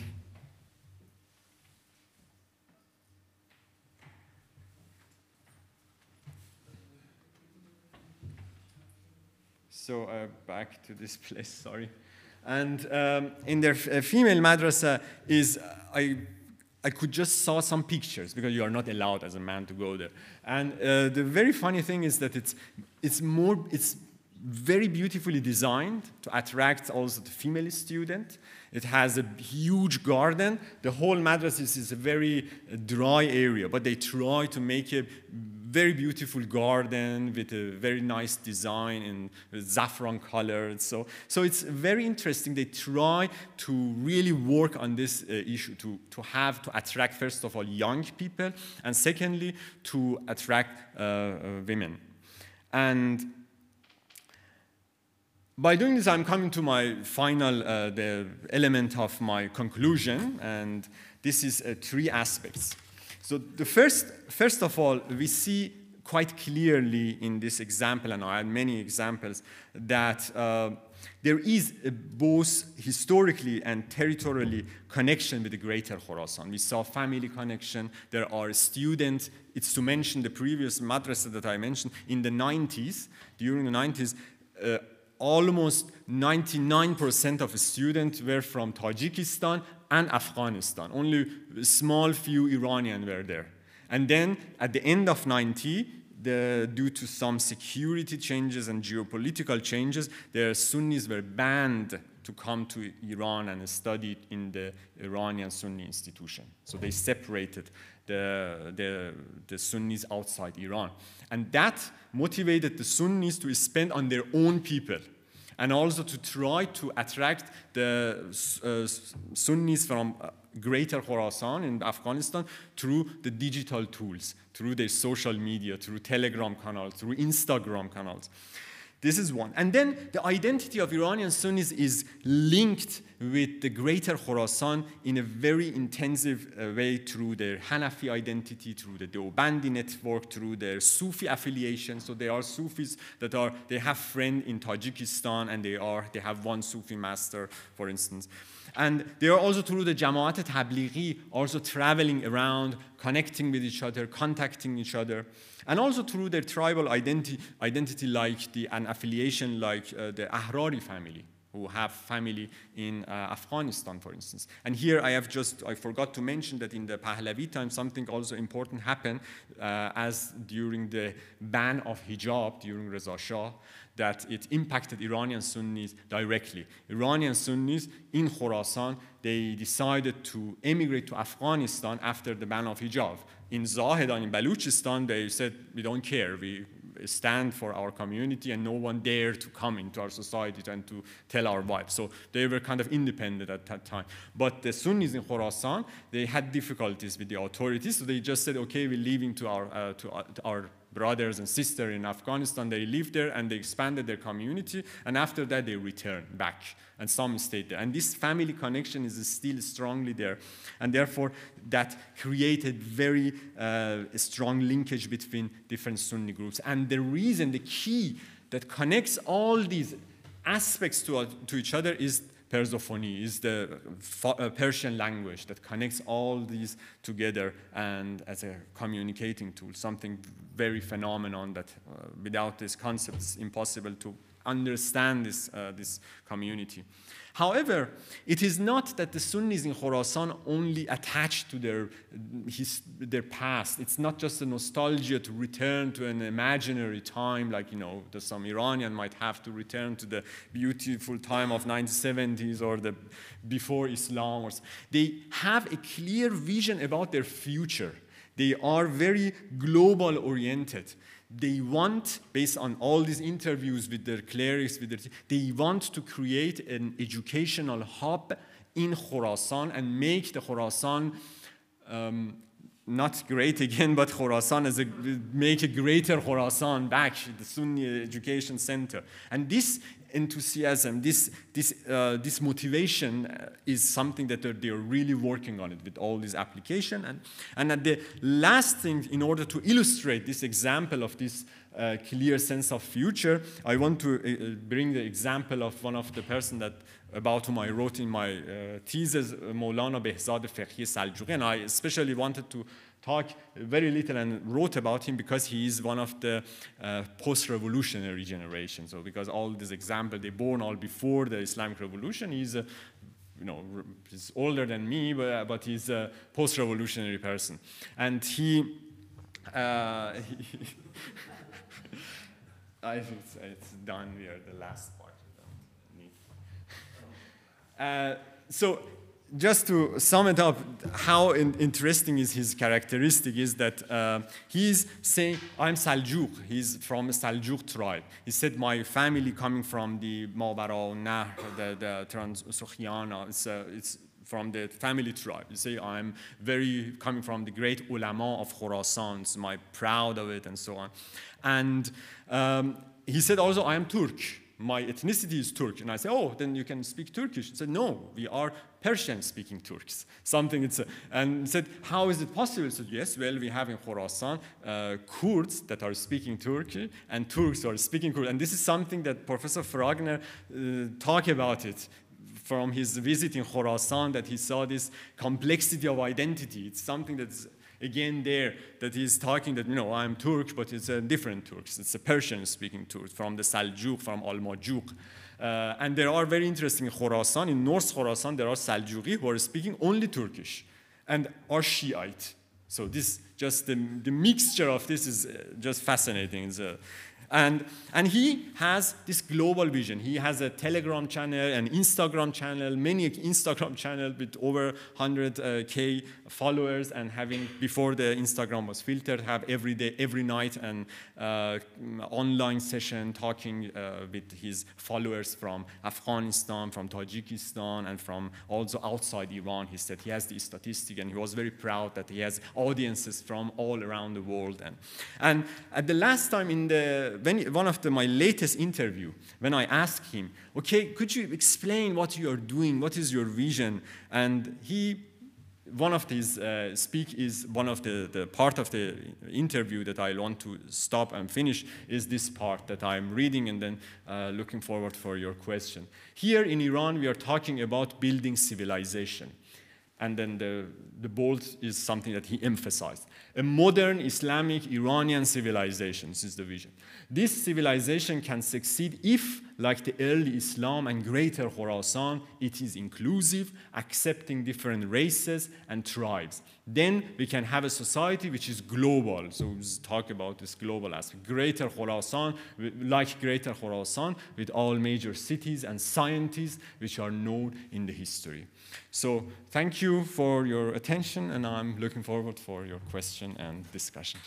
So uh, back to this place, sorry. And um, in their uh, female madrasa is, uh, I, I could just saw some pictures because you are not allowed as a man to go there. And uh, the very funny thing is that it's, it's more, it's very beautifully designed to attract also the female student. It has a huge garden. The whole madrasa is a very dry area, but they try to make a very beautiful garden with a very nice design in saffron colored. So, so it's very interesting. They try to really work on this uh, issue to, to have, to attract, first of all, young people, and secondly, to attract uh, uh, women. And by doing this, I'm coming to my final uh, the element of my conclusion, and this is uh, three aspects. So the first, first of all, we see quite clearly in this example, and I had many examples, that uh, there is both historically and territorially connection with the greater Khorasan. We saw family connection. There are students. It's to mention the previous madrasa that I mentioned in the 90s. During the 90s, uh, almost 99% of students were from Tajikistan and Afghanistan. Only a small few Iranian were there. And then at the end of 90, the, due to some security changes and geopolitical changes, the Sunnis were banned to come to Iran and study in the Iranian Sunni institution. So they separated the, the, the Sunnis outside Iran. And that motivated the Sunnis to spend on their own people and also to try to attract the uh, Sunnis from uh, greater Khorasan in Afghanistan through the digital tools, through their social media, through Telegram canals, through Instagram canals. This is one. And then the identity of Iranian Sunnis is linked with the greater Khorasan in a very intensive uh, way through their Hanafi identity, through the Deobandi network, through their Sufi affiliation. So they are Sufis that are, they have friends in Tajikistan and they are, they have one Sufi master, for instance. And they are also through the Jamaat Tablighi, also traveling around, connecting with each other, contacting each other and also through their tribal identity, identity like the, an affiliation like uh, the Ahrari family who have family in uh, Afghanistan, for instance. And here I have just, I forgot to mention that in the Pahlavi time, something also important happened uh, as during the ban of hijab during Reza Shah, that it impacted Iranian Sunnis directly. Iranian Sunnis in Khorasan, they decided to emigrate to Afghanistan after the ban of hijab in Zahedan, in Baluchistan, they said, we don't care. We stand for our community and no one dared to come into our society and to tell our wives. So they were kind of independent at that time. But the Sunnis in Khorasan, they had difficulties with the authorities, so they just said, okay, we're leaving to our, uh, to, uh, to our brothers and sisters in Afghanistan. They lived there and they expanded their community. And after that, they returned back. And some stayed there. And this family connection is still strongly there. And therefore, that created very uh, strong linkage between different Sunni groups. And the reason, the key that connects all these aspects to, to each other is Persophony is the uh, Persian language that connects all these together and as a communicating tool, something very phenomenon that uh, without this concept it's impossible to understand this, uh, this community. However, it is not that the Sunnis in Khorasan only attach to their, his, their past. It's not just a nostalgia to return to an imaginary time, like, you know, the, some Iranian might have to return to the beautiful time of 1970s or the before Islam. They have a clear vision about their future. They are very global oriented they want, based on all these interviews with their clerics, with their, they want to create an educational hub in Khorasan and make the Khorasan um, not great again, but Khorasan as a, make a greater Khorasan back, the Sunni education center. And this enthusiasm, this, this, uh, this motivation uh, is something that they're, they're, really working on it with all these application. And, and at the last thing, in order to illustrate this example of this uh, clear sense of future, I want to uh, uh bring the example of one of the person that about whom I wrote in my uh, thesis, Maulana Behzad Fiqhi Saljuqi, and I especially wanted to talk very little and wrote about him because he is one of the uh, post-revolutionary generation. So because all these examples, they born all before the Islamic Revolution, he's a, you know, he's older than me, but, but he's a post-revolutionary person. And he, uh, he I think it's, it's, done. We are the last part. Uh, so just to sum it up, how in, interesting is his characteristic is that uh, he's saying, I'm Saljuk, he's from Saljuk tribe. He said, my family coming from the Mawara Nahr, the, the Transoxiana, it's, uh, it's from the family tribe. You say, I'm very coming from the great ulama of Khorasan, so I'm proud of it and so on. And um, he said also, I am Turk my ethnicity is Turk. And I say, oh, then you can speak Turkish. He said, no, we are Persian speaking Turks. Something it's, a, and said, how is it possible? He said, yes, well, we have in Khorasan uh, Kurds that are speaking Turkey and Turks are speaking Kurd. And this is something that Professor Fragner uh, talked about it from his visit in Khorasan that he saw this complexity of identity. It's something that's again there that he's talking that, you know, I'm Turk, but it's a different Turks. It's a Persian speaking Turk from the Saljuk, from Al Majuk. Uh, and there are very interesting in Khorasan, in North Khorasan, there are Saljuqi who are speaking only Turkish and are Shiite. So this, just the, the mixture of this is uh, just fascinating. Uh, and, and he has this global vision. He has a Telegram channel, an Instagram channel, many Instagram channel with over 100k followers and having, before the Instagram was filtered, have every day, every night an uh, online session talking uh, with his followers from Afghanistan, from Tajikistan, and from also outside Iran. He said he has the statistic and he was very proud that he has audiences from all around the world. And, and at the last time in the when, one of the, my latest interview, when I asked him, okay, could you explain what you are doing? What is your vision? And he, one of these uh, speak is one of the, the part of the interview that I want to stop and finish is this part that I'm reading and then uh, looking forward for your question. Here in Iran, we are talking about building civilization. And then the, the bold is something that he emphasized. A modern Islamic Iranian civilization this is the vision. This civilization can succeed if, like the early Islam and greater Khorasan, it is inclusive, accepting different races and tribes. Then we can have a society which is global. So we talk about this global aspect. Greater Khorasan, like greater Khorasan, with all major cities and scientists which are known in the history. So thank you for your attention, and I'm looking forward for your question and discussion.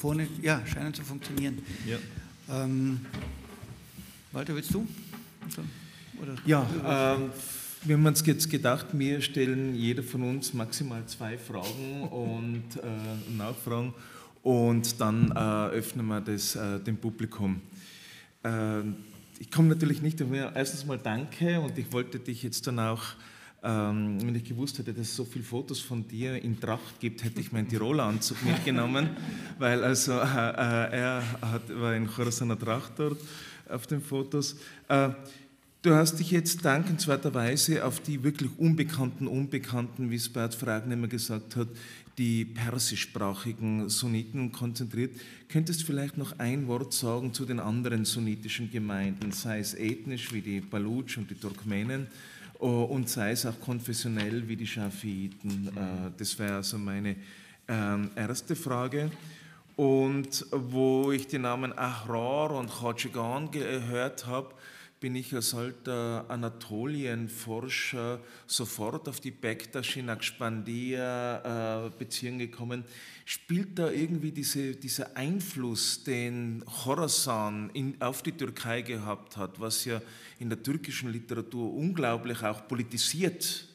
Mikrofone, ja, scheinen zu funktionieren. Ja. Ähm, Walter, willst du? Oder? Ja, ähm, wir haben uns jetzt gedacht, wir stellen jeder von uns maximal zwei Fragen und äh, Nachfragen und dann äh, öffnen wir das äh, dem Publikum. Äh, ich komme natürlich nicht, erstens mal danke und ich wollte dich jetzt dann auch ähm, wenn ich gewusst hätte, dass es so viele Fotos von dir in Tracht gibt, hätte ich meinen Tiroler Anzug mitgenommen, weil also äh, äh, er hat, war in Chorasaner Tracht dort auf den Fotos. Äh, du hast dich jetzt dankenswerterweise auf die wirklich unbekannten Unbekannten, wie es Bert Fragen immer gesagt hat, die persischsprachigen Sunniten konzentriert. Könntest du vielleicht noch ein Wort sagen zu den anderen sunnitischen Gemeinden, sei es ethnisch wie die Balutsch und die Turkmenen, und sei es auch konfessionell wie die Schafiiten. Äh, das wäre also meine ähm, erste Frage. Und wo ich die Namen Ahrar und Khajigan gehört habe, bin ich als alter Anatolienforscher sofort auf die Bektaschi Naqshbandiya-Beziehung äh, gekommen. Spielt da irgendwie diese, dieser Einfluss, den Khorasan in, auf die Türkei gehabt hat, was ja in der türkischen Literatur unglaublich auch politisiert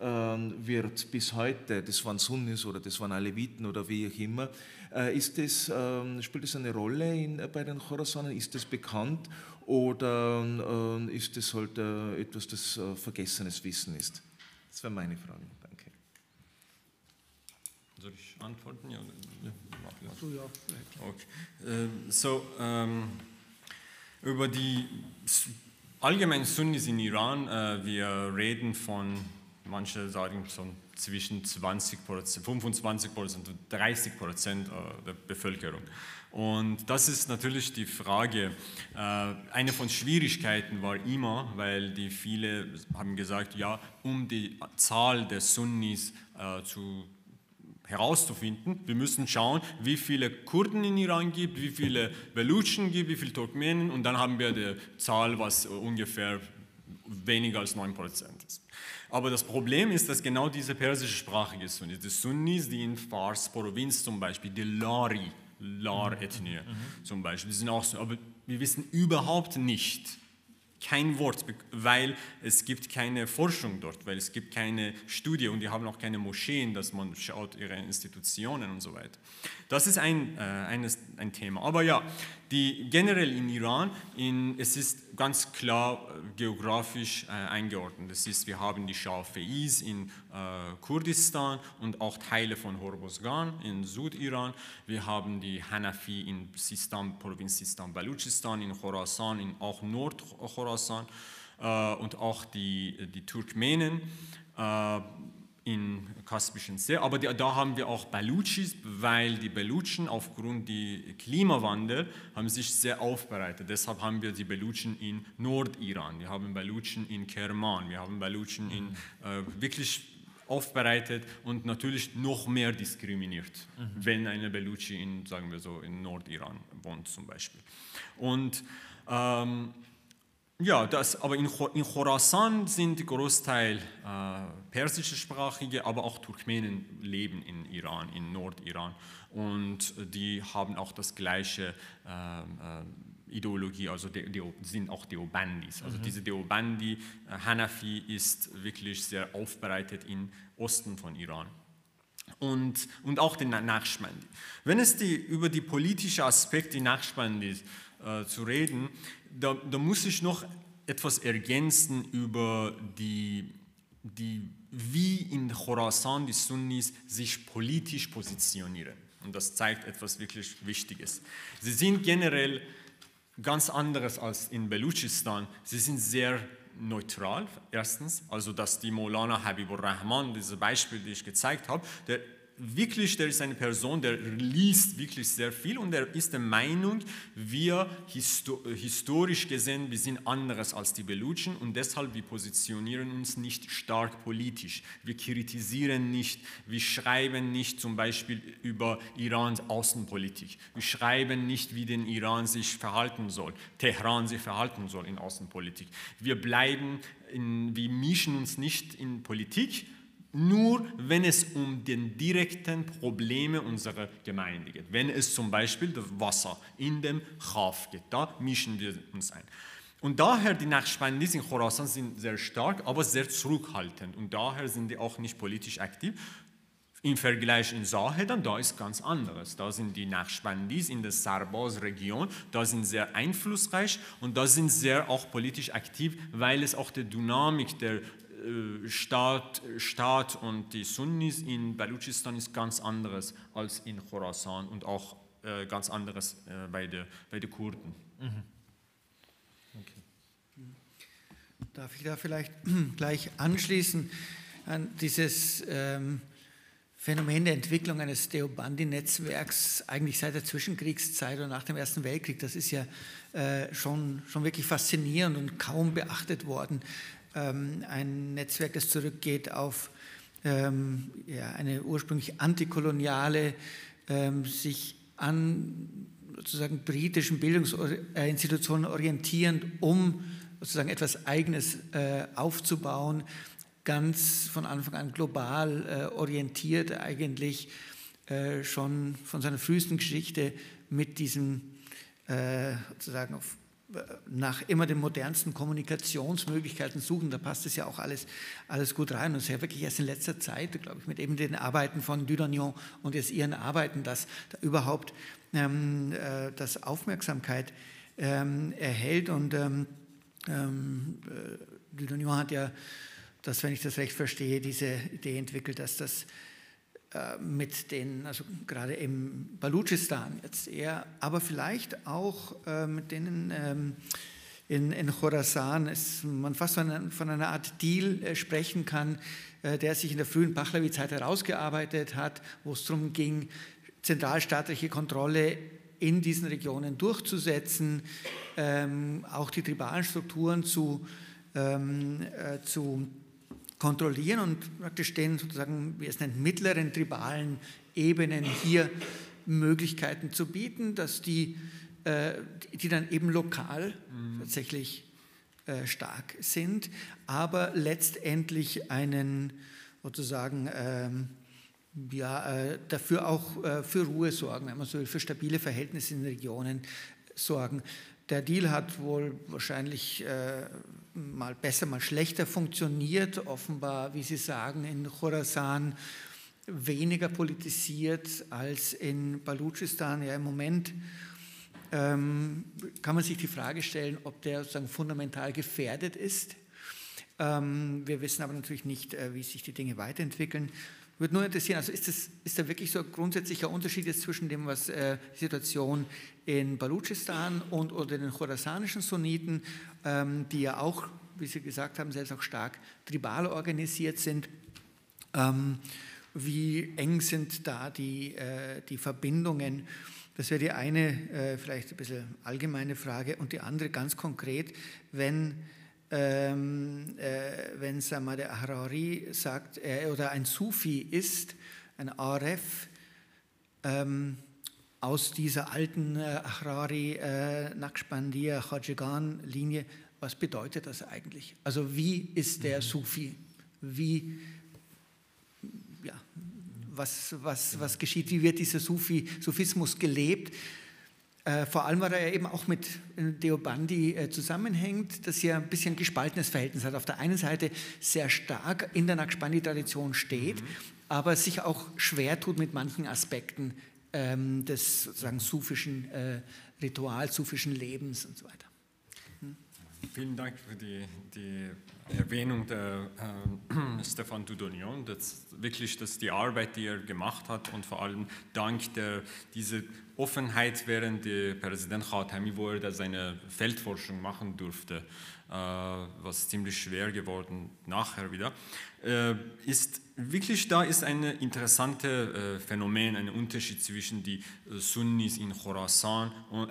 äh, wird bis heute, das waren Sunnis oder das waren Aleviten oder wie auch immer, äh, ist das, äh, spielt das eine Rolle in, bei den Khorasanen? Ist das bekannt oder äh, ist das halt äh, etwas, das äh, vergessenes Wissen ist? Das wäre meine Frage. Danke. Soll ich antworten? Ja. ja. So, ja, okay. Äh, so, ähm, über die allgemeinen Sunnis in Iran, äh, wir reden von, manche sagen so zwischen 20 25 Prozent und 30 Prozent äh, der Bevölkerung. Und das ist natürlich die Frage. Äh, eine von Schwierigkeiten war immer, weil die viele haben gesagt, ja, um die Zahl der Sunnis äh, zu herauszufinden. Wir müssen schauen, wie viele Kurden in Iran gibt, wie viele Belutschen gibt, wie viele Turkmenen und dann haben wir die Zahl, was ungefähr weniger als 9% ist. Aber das Problem ist, dass genau diese persische Sprache ist. Und die Sunnis, die in Fars-Provinz zum Beispiel, die Lari, Lar-Ethnie mhm. zum Beispiel. Die sind auch so, aber wir wissen überhaupt nicht, kein Wort, weil es gibt keine Forschung dort, weil es gibt keine Studie und die haben auch keine Moscheen, dass man schaut ihre Institutionen und so weiter. Das ist ein, äh, eines, ein Thema. Aber ja, die, generell in Iran, in, es ist ganz klar äh, geografisch äh, eingeordnet. Das ist, wir haben die Shafi'is in äh, Kurdistan und auch Teile von Hormozgan in Südiran. Wir haben die Hanafi in Sistan, Provinz Sistan, Baluchistan, in Khorasan, in auch Nord-Khorasan äh, und auch die, die Turkmenen. In Kaspischen See. Aber die, da haben wir auch Baluchis, weil die Belutschen aufgrund des Klimawandels haben sich sehr aufbereitet. Deshalb haben wir die Belutschen in Nordiran, wir haben Belutschen in Kerman, wir haben Belutschen in äh, wirklich aufbereitet und natürlich noch mehr diskriminiert, mhm. wenn eine Belutschi in, sagen wir so, in Nordiran wohnt zum Beispiel. Und ähm, ja, das, aber in, in Khorasan sind Großteil äh, persischsprachige, aber auch Turkmenen leben in Iran, in Nordiran. Und die haben auch das gleiche äh, äh, Ideologie, also die, die, sind auch Deobandis. Also mhm. diese Deobandi, äh, Hanafi ist wirklich sehr aufbereitet im Osten von Iran. Und, und auch den Nachschmandi. Wenn es die, über die politischen Aspekte Nachschmandis äh, zu reden, da, da, muss ich noch etwas ergänzen über die, die, wie in Khorasan die Sunnis sich politisch positionieren. Und das zeigt etwas wirklich Wichtiges. Sie sind generell ganz anderes als in Belutschistan. Sie sind sehr neutral, erstens, also dass die Molana Habibur Rahman, dieses Beispiel, das ich gezeigt habe, der wirklich, der ist eine Person, der liest wirklich sehr viel und er ist der Meinung, wir historisch gesehen, wir sind anderes als die Belutschen und deshalb wir positionieren uns nicht stark politisch. Wir kritisieren nicht, wir schreiben nicht zum Beispiel über Irans Außenpolitik. Wir schreiben nicht, wie den Iran sich verhalten soll, Teheran sich verhalten soll in Außenpolitik. Wir bleiben, in, wir mischen uns nicht in Politik, nur wenn es um den direkten Probleme unserer Gemeinde geht. Wenn es zum Beispiel das Wasser in dem Chaf geht, da mischen wir uns ein. Und daher die Nachspandis in Khorasan sind sehr stark, aber sehr zurückhaltend. Und daher sind die auch nicht politisch aktiv. Im Vergleich in Sahedan, da ist ganz anderes. Da sind die Nachspandis in der Sarbaz-Region, da sind sehr einflussreich und da sind sehr auch politisch aktiv, weil es auch die Dynamik der Staat, Staat und die Sunnis in Balutschistan ist ganz anderes als in Khorasan und auch äh, ganz anderes äh, bei den bei der Kurden. Mhm. Darf ich da vielleicht gleich anschließen an dieses ähm, Phänomen der Entwicklung eines Deobandi-Netzwerks eigentlich seit der Zwischenkriegszeit und nach dem Ersten Weltkrieg? Das ist ja äh, schon, schon wirklich faszinierend und kaum beachtet worden. Ähm, ein Netzwerk, das zurückgeht auf ähm, ja, eine ursprünglich antikoloniale, ähm, sich an sozusagen britischen Bildungsinstitutionen orientierend, um sozusagen etwas Eigenes äh, aufzubauen, ganz von Anfang an global äh, orientiert, eigentlich äh, schon von seiner frühesten Geschichte mit diesem äh, sozusagen auf, nach immer den modernsten Kommunikationsmöglichkeiten suchen. Da passt es ja auch alles, alles gut rein. Und es ist ja wirklich erst in letzter Zeit, glaube ich, mit eben den Arbeiten von Dudagnon und jetzt ihren Arbeiten, dass da überhaupt ähm, äh, das Aufmerksamkeit ähm, erhält und ähm, ähm, äh, Dudagnon hat ja, das, wenn ich das recht verstehe, diese Idee entwickelt, dass das mit den, also gerade im Balutschistan jetzt eher, aber vielleicht auch äh, mit denen ähm, in, in Khorasan, ist, man fast von einer, von einer Art Deal äh, sprechen kann, äh, der sich in der frühen Pahlavi-Zeit herausgearbeitet hat, wo es darum ging, zentralstaatliche Kontrolle in diesen Regionen durchzusetzen, ähm, auch die tribalen Strukturen zu, ähm, äh, zu kontrollieren und praktisch den sozusagen, wie es nennt, mittleren tribalen Ebenen hier Möglichkeiten zu bieten, dass die, äh, die dann eben lokal mhm. tatsächlich äh, stark sind, aber letztendlich einen sozusagen ähm, ja, äh, dafür auch äh, für Ruhe sorgen, wenn man so will, für stabile Verhältnisse in den Regionen sorgen. Der Deal hat wohl wahrscheinlich äh, mal besser, mal schlechter funktioniert. Offenbar, wie Sie sagen, in Khorasan weniger politisiert als in Balutschistan. Ja, im Moment ähm, kann man sich die Frage stellen, ob der sozusagen fundamental gefährdet ist. Ähm, wir wissen aber natürlich nicht, äh, wie sich die Dinge weiterentwickeln. Würde nur interessieren, also ist, das, ist da wirklich so ein grundsätzlicher Unterschied jetzt zwischen dem, was äh, die Situation in Balutschistan und oder den chorasanischen Sunniten, ähm, die ja auch, wie Sie gesagt haben, selbst auch stark tribal organisiert sind. Ähm, wie eng sind da die, äh, die Verbindungen? Das wäre die eine, äh, vielleicht ein bisschen allgemeine Frage. Und die andere ganz konkret, wenn ähm, äh, wenn mal, der Harari sagt, äh, oder ein Sufi ist, ein Aref, ähm, aus dieser alten äh, Harari, äh, Naqshbandiya, Khajigan-Linie, was bedeutet das eigentlich? Also wie ist der mhm. Sufi? Wie, ja, was, was, was geschieht? Wie wird dieser Sufi, Sufismus gelebt? Äh, vor allem, weil er eben auch mit Deobandi äh, zusammenhängt, das ja ein bisschen gespaltenes Verhältnis hat. Auf der einen Seite sehr stark in der Naqshbandi-Tradition steht, mhm. aber sich auch schwer tut mit manchen Aspekten ähm, des sozusagen sufischen äh, Rituals, sufischen Lebens und so weiter. Hm? Vielen Dank für die, die Erwähnung der äh, Stefan Dudonion, das wirklich das die Arbeit, die er gemacht hat und vor allem dank der diese Offenheit während der Präsident Khatami, er seine Feldforschung machen durfte, äh, was ziemlich schwer geworden nachher wieder, äh, ist wirklich da ist ein interessantes äh, Phänomen, ein Unterschied zwischen die Sunnis in Khorasan und,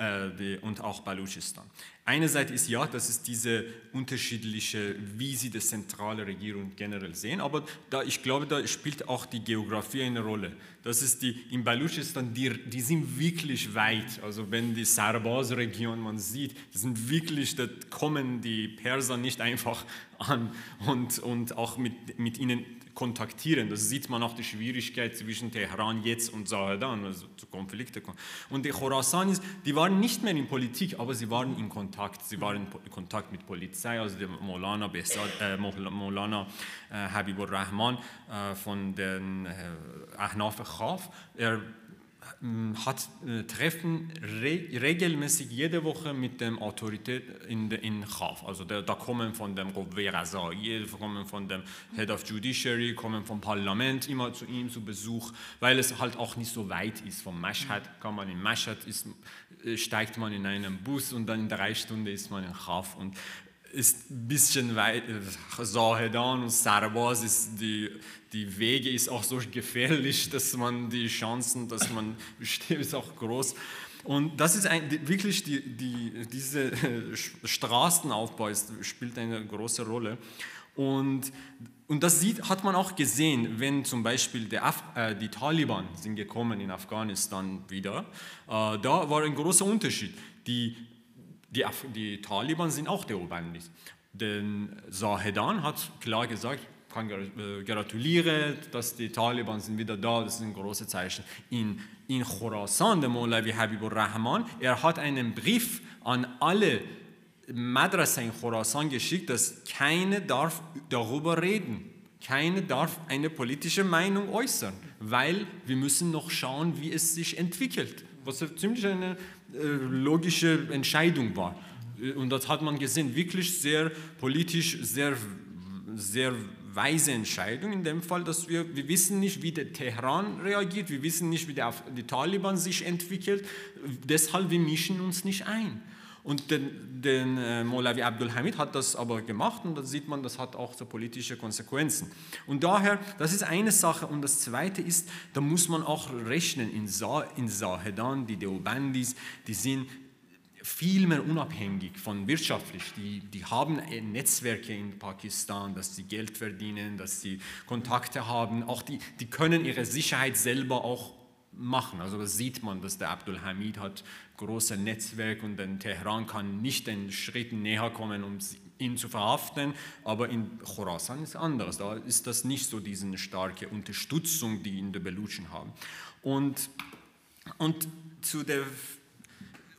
und auch Baluchistan. Einerseits ist ja, das ist diese unterschiedliche, wie sie die zentrale Regierung generell sehen, aber da, ich glaube, da spielt auch die Geografie eine Rolle. Das ist die, in Baluchistan, die, die sind wirklich weit, also wenn die Sarbaz-Region man sieht, die sind wirklich, da kommen die Perser nicht einfach an und, und auch mit, mit ihnen kontaktieren. Das sieht man auch die Schwierigkeit zwischen Teheran jetzt und Zahedan, also zu Konflikte. Und die Khorasanis, die waren nicht mehr in Politik, aber sie waren in Kontakt. Sie waren in Kontakt mit Polizei, also der Molana, Behzad, äh, Molana äh, Habibur Rahman äh, von den äh, Ahnaf Khaf. Er hat äh, Treffen re regelmäßig jede Woche mit der Autorität in, in Khaf. Also da, da kommen von dem Razai, kommen von dem Head of Judiciary, kommen vom Parlament immer zu ihm zu Besuch, weil es halt auch nicht so weit ist. Vom Mashhad kann man in Mashhad ist, äh, steigt man in einen Bus und dann in drei Stunden ist man in Khaf und ist ein bisschen weit, Zahedan und Sarbaz die, die Wege ist auch so gefährlich, dass man die Chancen, dass man besteht, ist auch groß. Und das ist ein, wirklich, die, die, diese Straßenaufbau ist, spielt eine große Rolle. Und, und das sieht, hat man auch gesehen, wenn zum Beispiel äh, die Taliban sind gekommen in Afghanistan wieder. Äh, da war ein großer Unterschied. Die die, die Taliban sind auch Deobandis. Denn Zahedan hat klar gesagt, kann äh, gratuliere, dass die Taliban sind wieder da, das ist ein großes Zeichen. In, in Khorasan, der Molavi Habibur Rahman, er hat einen Brief an alle Madrasa in Khorasan geschickt, dass keine darf darüber reden. Keine darf eine politische Meinung äußern, weil wir müssen noch schauen, wie es sich entwickelt. Was ziemlich eine logische Entscheidung war. Äh, und das hat man gesehen, wirklich sehr politisch, sehr, sehr weise Entscheidung in dem Fall, dass wir, wir wissen nicht, wie der Teheran reagiert, wir wissen nicht, wie der, die Taliban sich entwickelt, deshalb wir mischen uns nicht ein. Und den, den äh, Molavi Abdul Hamid hat das aber gemacht und da sieht man, das hat auch so politische Konsequenzen. Und daher, das ist eine Sache. Und das zweite ist, da muss man auch rechnen, in, Sa in Sahedan, die Deobandis, die sind viel mehr unabhängig von wirtschaftlich. Die, die haben Netzwerke in Pakistan, dass sie Geld verdienen, dass sie Kontakte haben. Auch die, die können ihre Sicherheit selber auch machen. Also das sieht man, dass der Abdul Hamid hat großes Netzwerk und dann Teheran kann nicht den Schritten näher kommen, um ihn zu verhaften, aber in Khorasan ist anders. Da ist das nicht so diese starke Unterstützung, die in der Belutschen haben. Und, und zu der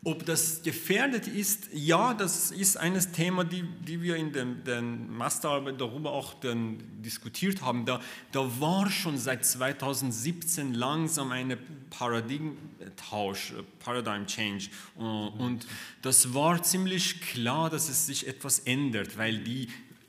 ob das gefährdet ist, ja, das ist eines Thema, die, die wir in der Masterarbeit darüber auch dann diskutiert haben. Da, da war schon seit 2017 langsam ein Paradigmentausch, Paradigm Change. Und das war ziemlich klar, dass es sich etwas ändert, weil die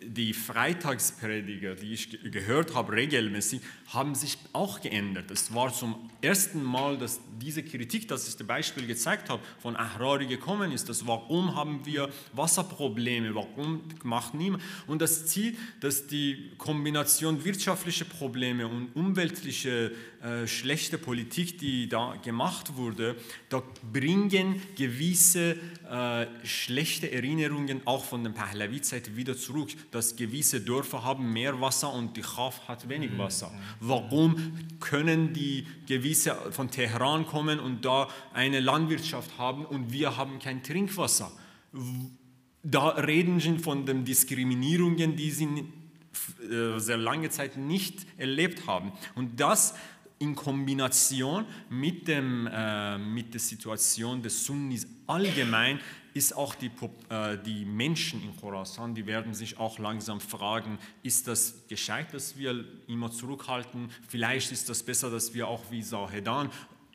die Freitagsprediger, die ich gehört habe regelmäßig, haben sich auch geändert. Es war zum ersten Mal, dass diese Kritik, das ich das Beispiel gezeigt habe, von Ahrari gekommen ist. Das warum haben wir Wasserprobleme, warum macht niemand? Und das Ziel, dass die Kombination wirtschaftliche Probleme und umweltliche äh, schlechte Politik, die da gemacht wurde, da bringen gewisse äh, schlechte Erinnerungen auch von der Pahlavi-Zeit wieder zurück, dass gewisse Dörfer haben mehr Wasser und die Khaf hat wenig mhm. Wasser. Warum können die gewisse von Teheran kommen und da eine Landwirtschaft haben und wir haben kein Trinkwasser? Da reden sie von den Diskriminierungen, die sie äh, sehr lange Zeit nicht erlebt haben. Und das in Kombination mit, dem, äh, mit der Situation des Sunnis allgemein ist auch die, äh, die Menschen in Khorasan, die werden sich auch langsam fragen, ist das gescheit, dass wir immer zurückhalten? Vielleicht ist das besser, dass wir auch wie Sahedan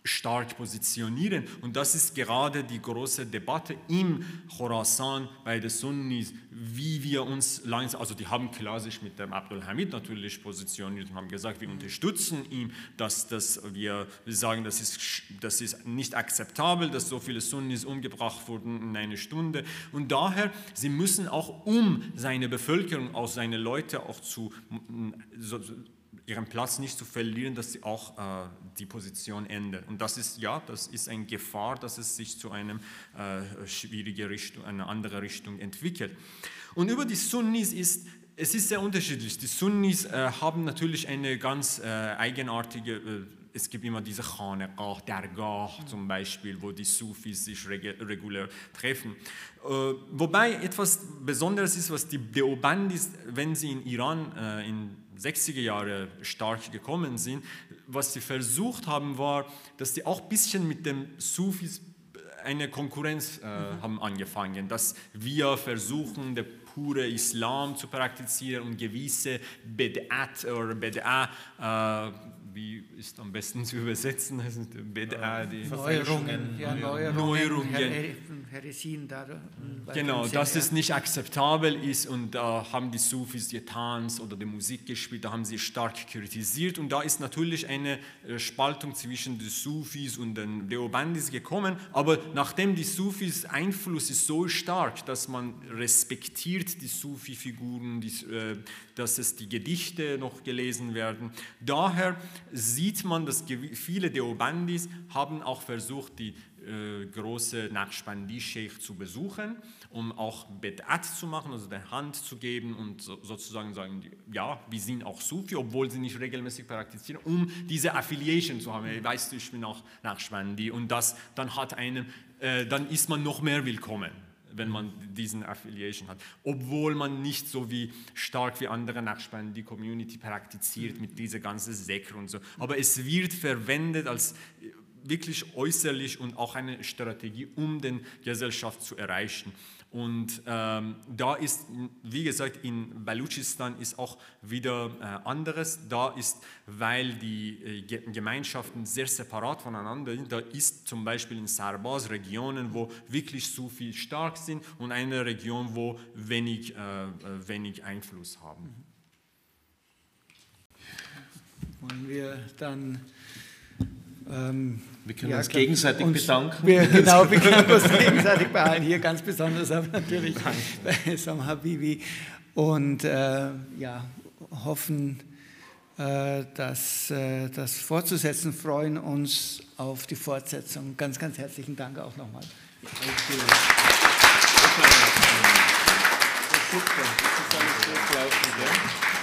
stark positionieren. Und das ist gerade die große Debatte im Khorasan bei den Sunnis, wie wir uns langsam, also die haben klar mit dem Abdul Hamid natürlich positioniert und haben gesagt, wir unterstützen ihn, dass, dass wir, wir sagen, das ist, das ist nicht akzeptabel, dass so viele Sunnis umgebracht wurden in einer Stunde. Und daher, sie müssen auch um seine Bevölkerung, auch seine Leute auch zu so, ihren Platz nicht zu verlieren, dass sie auch äh, die Position ändern. Und das ist, ja, das ist eine Gefahr, dass es sich zu einer äh, schwierigen Richtung, einer anderen Richtung entwickelt. Und über die Sunnis ist es ist sehr unterschiedlich. Die Sunnis äh, haben natürlich eine ganz äh, eigenartige, äh, es gibt immer diese Khanegah, Dergah zum Beispiel, wo die Sufis sich reg regulär treffen. Äh, wobei etwas Besonderes ist, was die Deobandis, wenn sie in Iran, in 60er Jahre stark gekommen sind, was sie versucht haben, war, dass sie auch ein bisschen mit dem Sufis eine Konkurrenz äh, mhm. haben angefangen, dass wir versuchen, der pure Islam zu praktizieren und gewisse Bed'at oder Bed'a äh, wie ist am besten zu übersetzen? Das sind BDA, die Neuerungen, ja, Neuerungen, Neuerungen. Heresien da. Genau, dass es nicht akzeptabel ist und da haben die Sufis getanzt oder die Musik gespielt, da haben sie stark kritisiert und da ist natürlich eine äh, Spaltung zwischen den Sufis und den Deobandis gekommen, aber nachdem die Sufis Einfluss ist so stark, dass man respektiert die Sufi-Figuren, äh, dass es die Gedichte noch gelesen werden, daher sieht man, dass viele Deobandis haben auch versucht, die äh, große Naqshbandi-Sheikh zu besuchen, um auch Bed'at zu machen, also der Hand zu geben und so, sozusagen sagen, ja, wir sind auch Sufi, obwohl sie nicht regelmäßig praktizieren, um diese Affiliation zu haben. Weißt du, ich bin auch Naqshbandi und das dann hat einen, äh, dann ist man noch mehr willkommen wenn man diesen Affiliation hat. Obwohl man nicht so wie stark wie andere Nachbarn die Community praktiziert mit dieser ganzen Sekre und so. Aber es wird verwendet als wirklich äußerlich und auch eine Strategie, um den Gesellschaft zu erreichen. Und ähm, da ist, wie gesagt, in Baluchistan ist auch wieder äh, anderes. Da ist, weil die äh, Gemeinschaften sehr separat voneinander sind, da ist zum Beispiel in Sarbaz Regionen, wo wirklich Sufi stark sind und eine Region, wo wenig, äh, äh wenig Einfluss haben. Wollen wir dann ähm, wir können ja, uns gegenseitig uns, bedanken. Wir, genau, wir können uns gegenseitig behalten. Hier ganz besonders aber natürlich bei Sam Habibi. Und äh, ja, hoffen, äh, dass, äh, das fortzusetzen, freuen uns auf die Fortsetzung. Ganz, ganz herzlichen Dank auch nochmal. Super. Das ist alles gut gelaufen,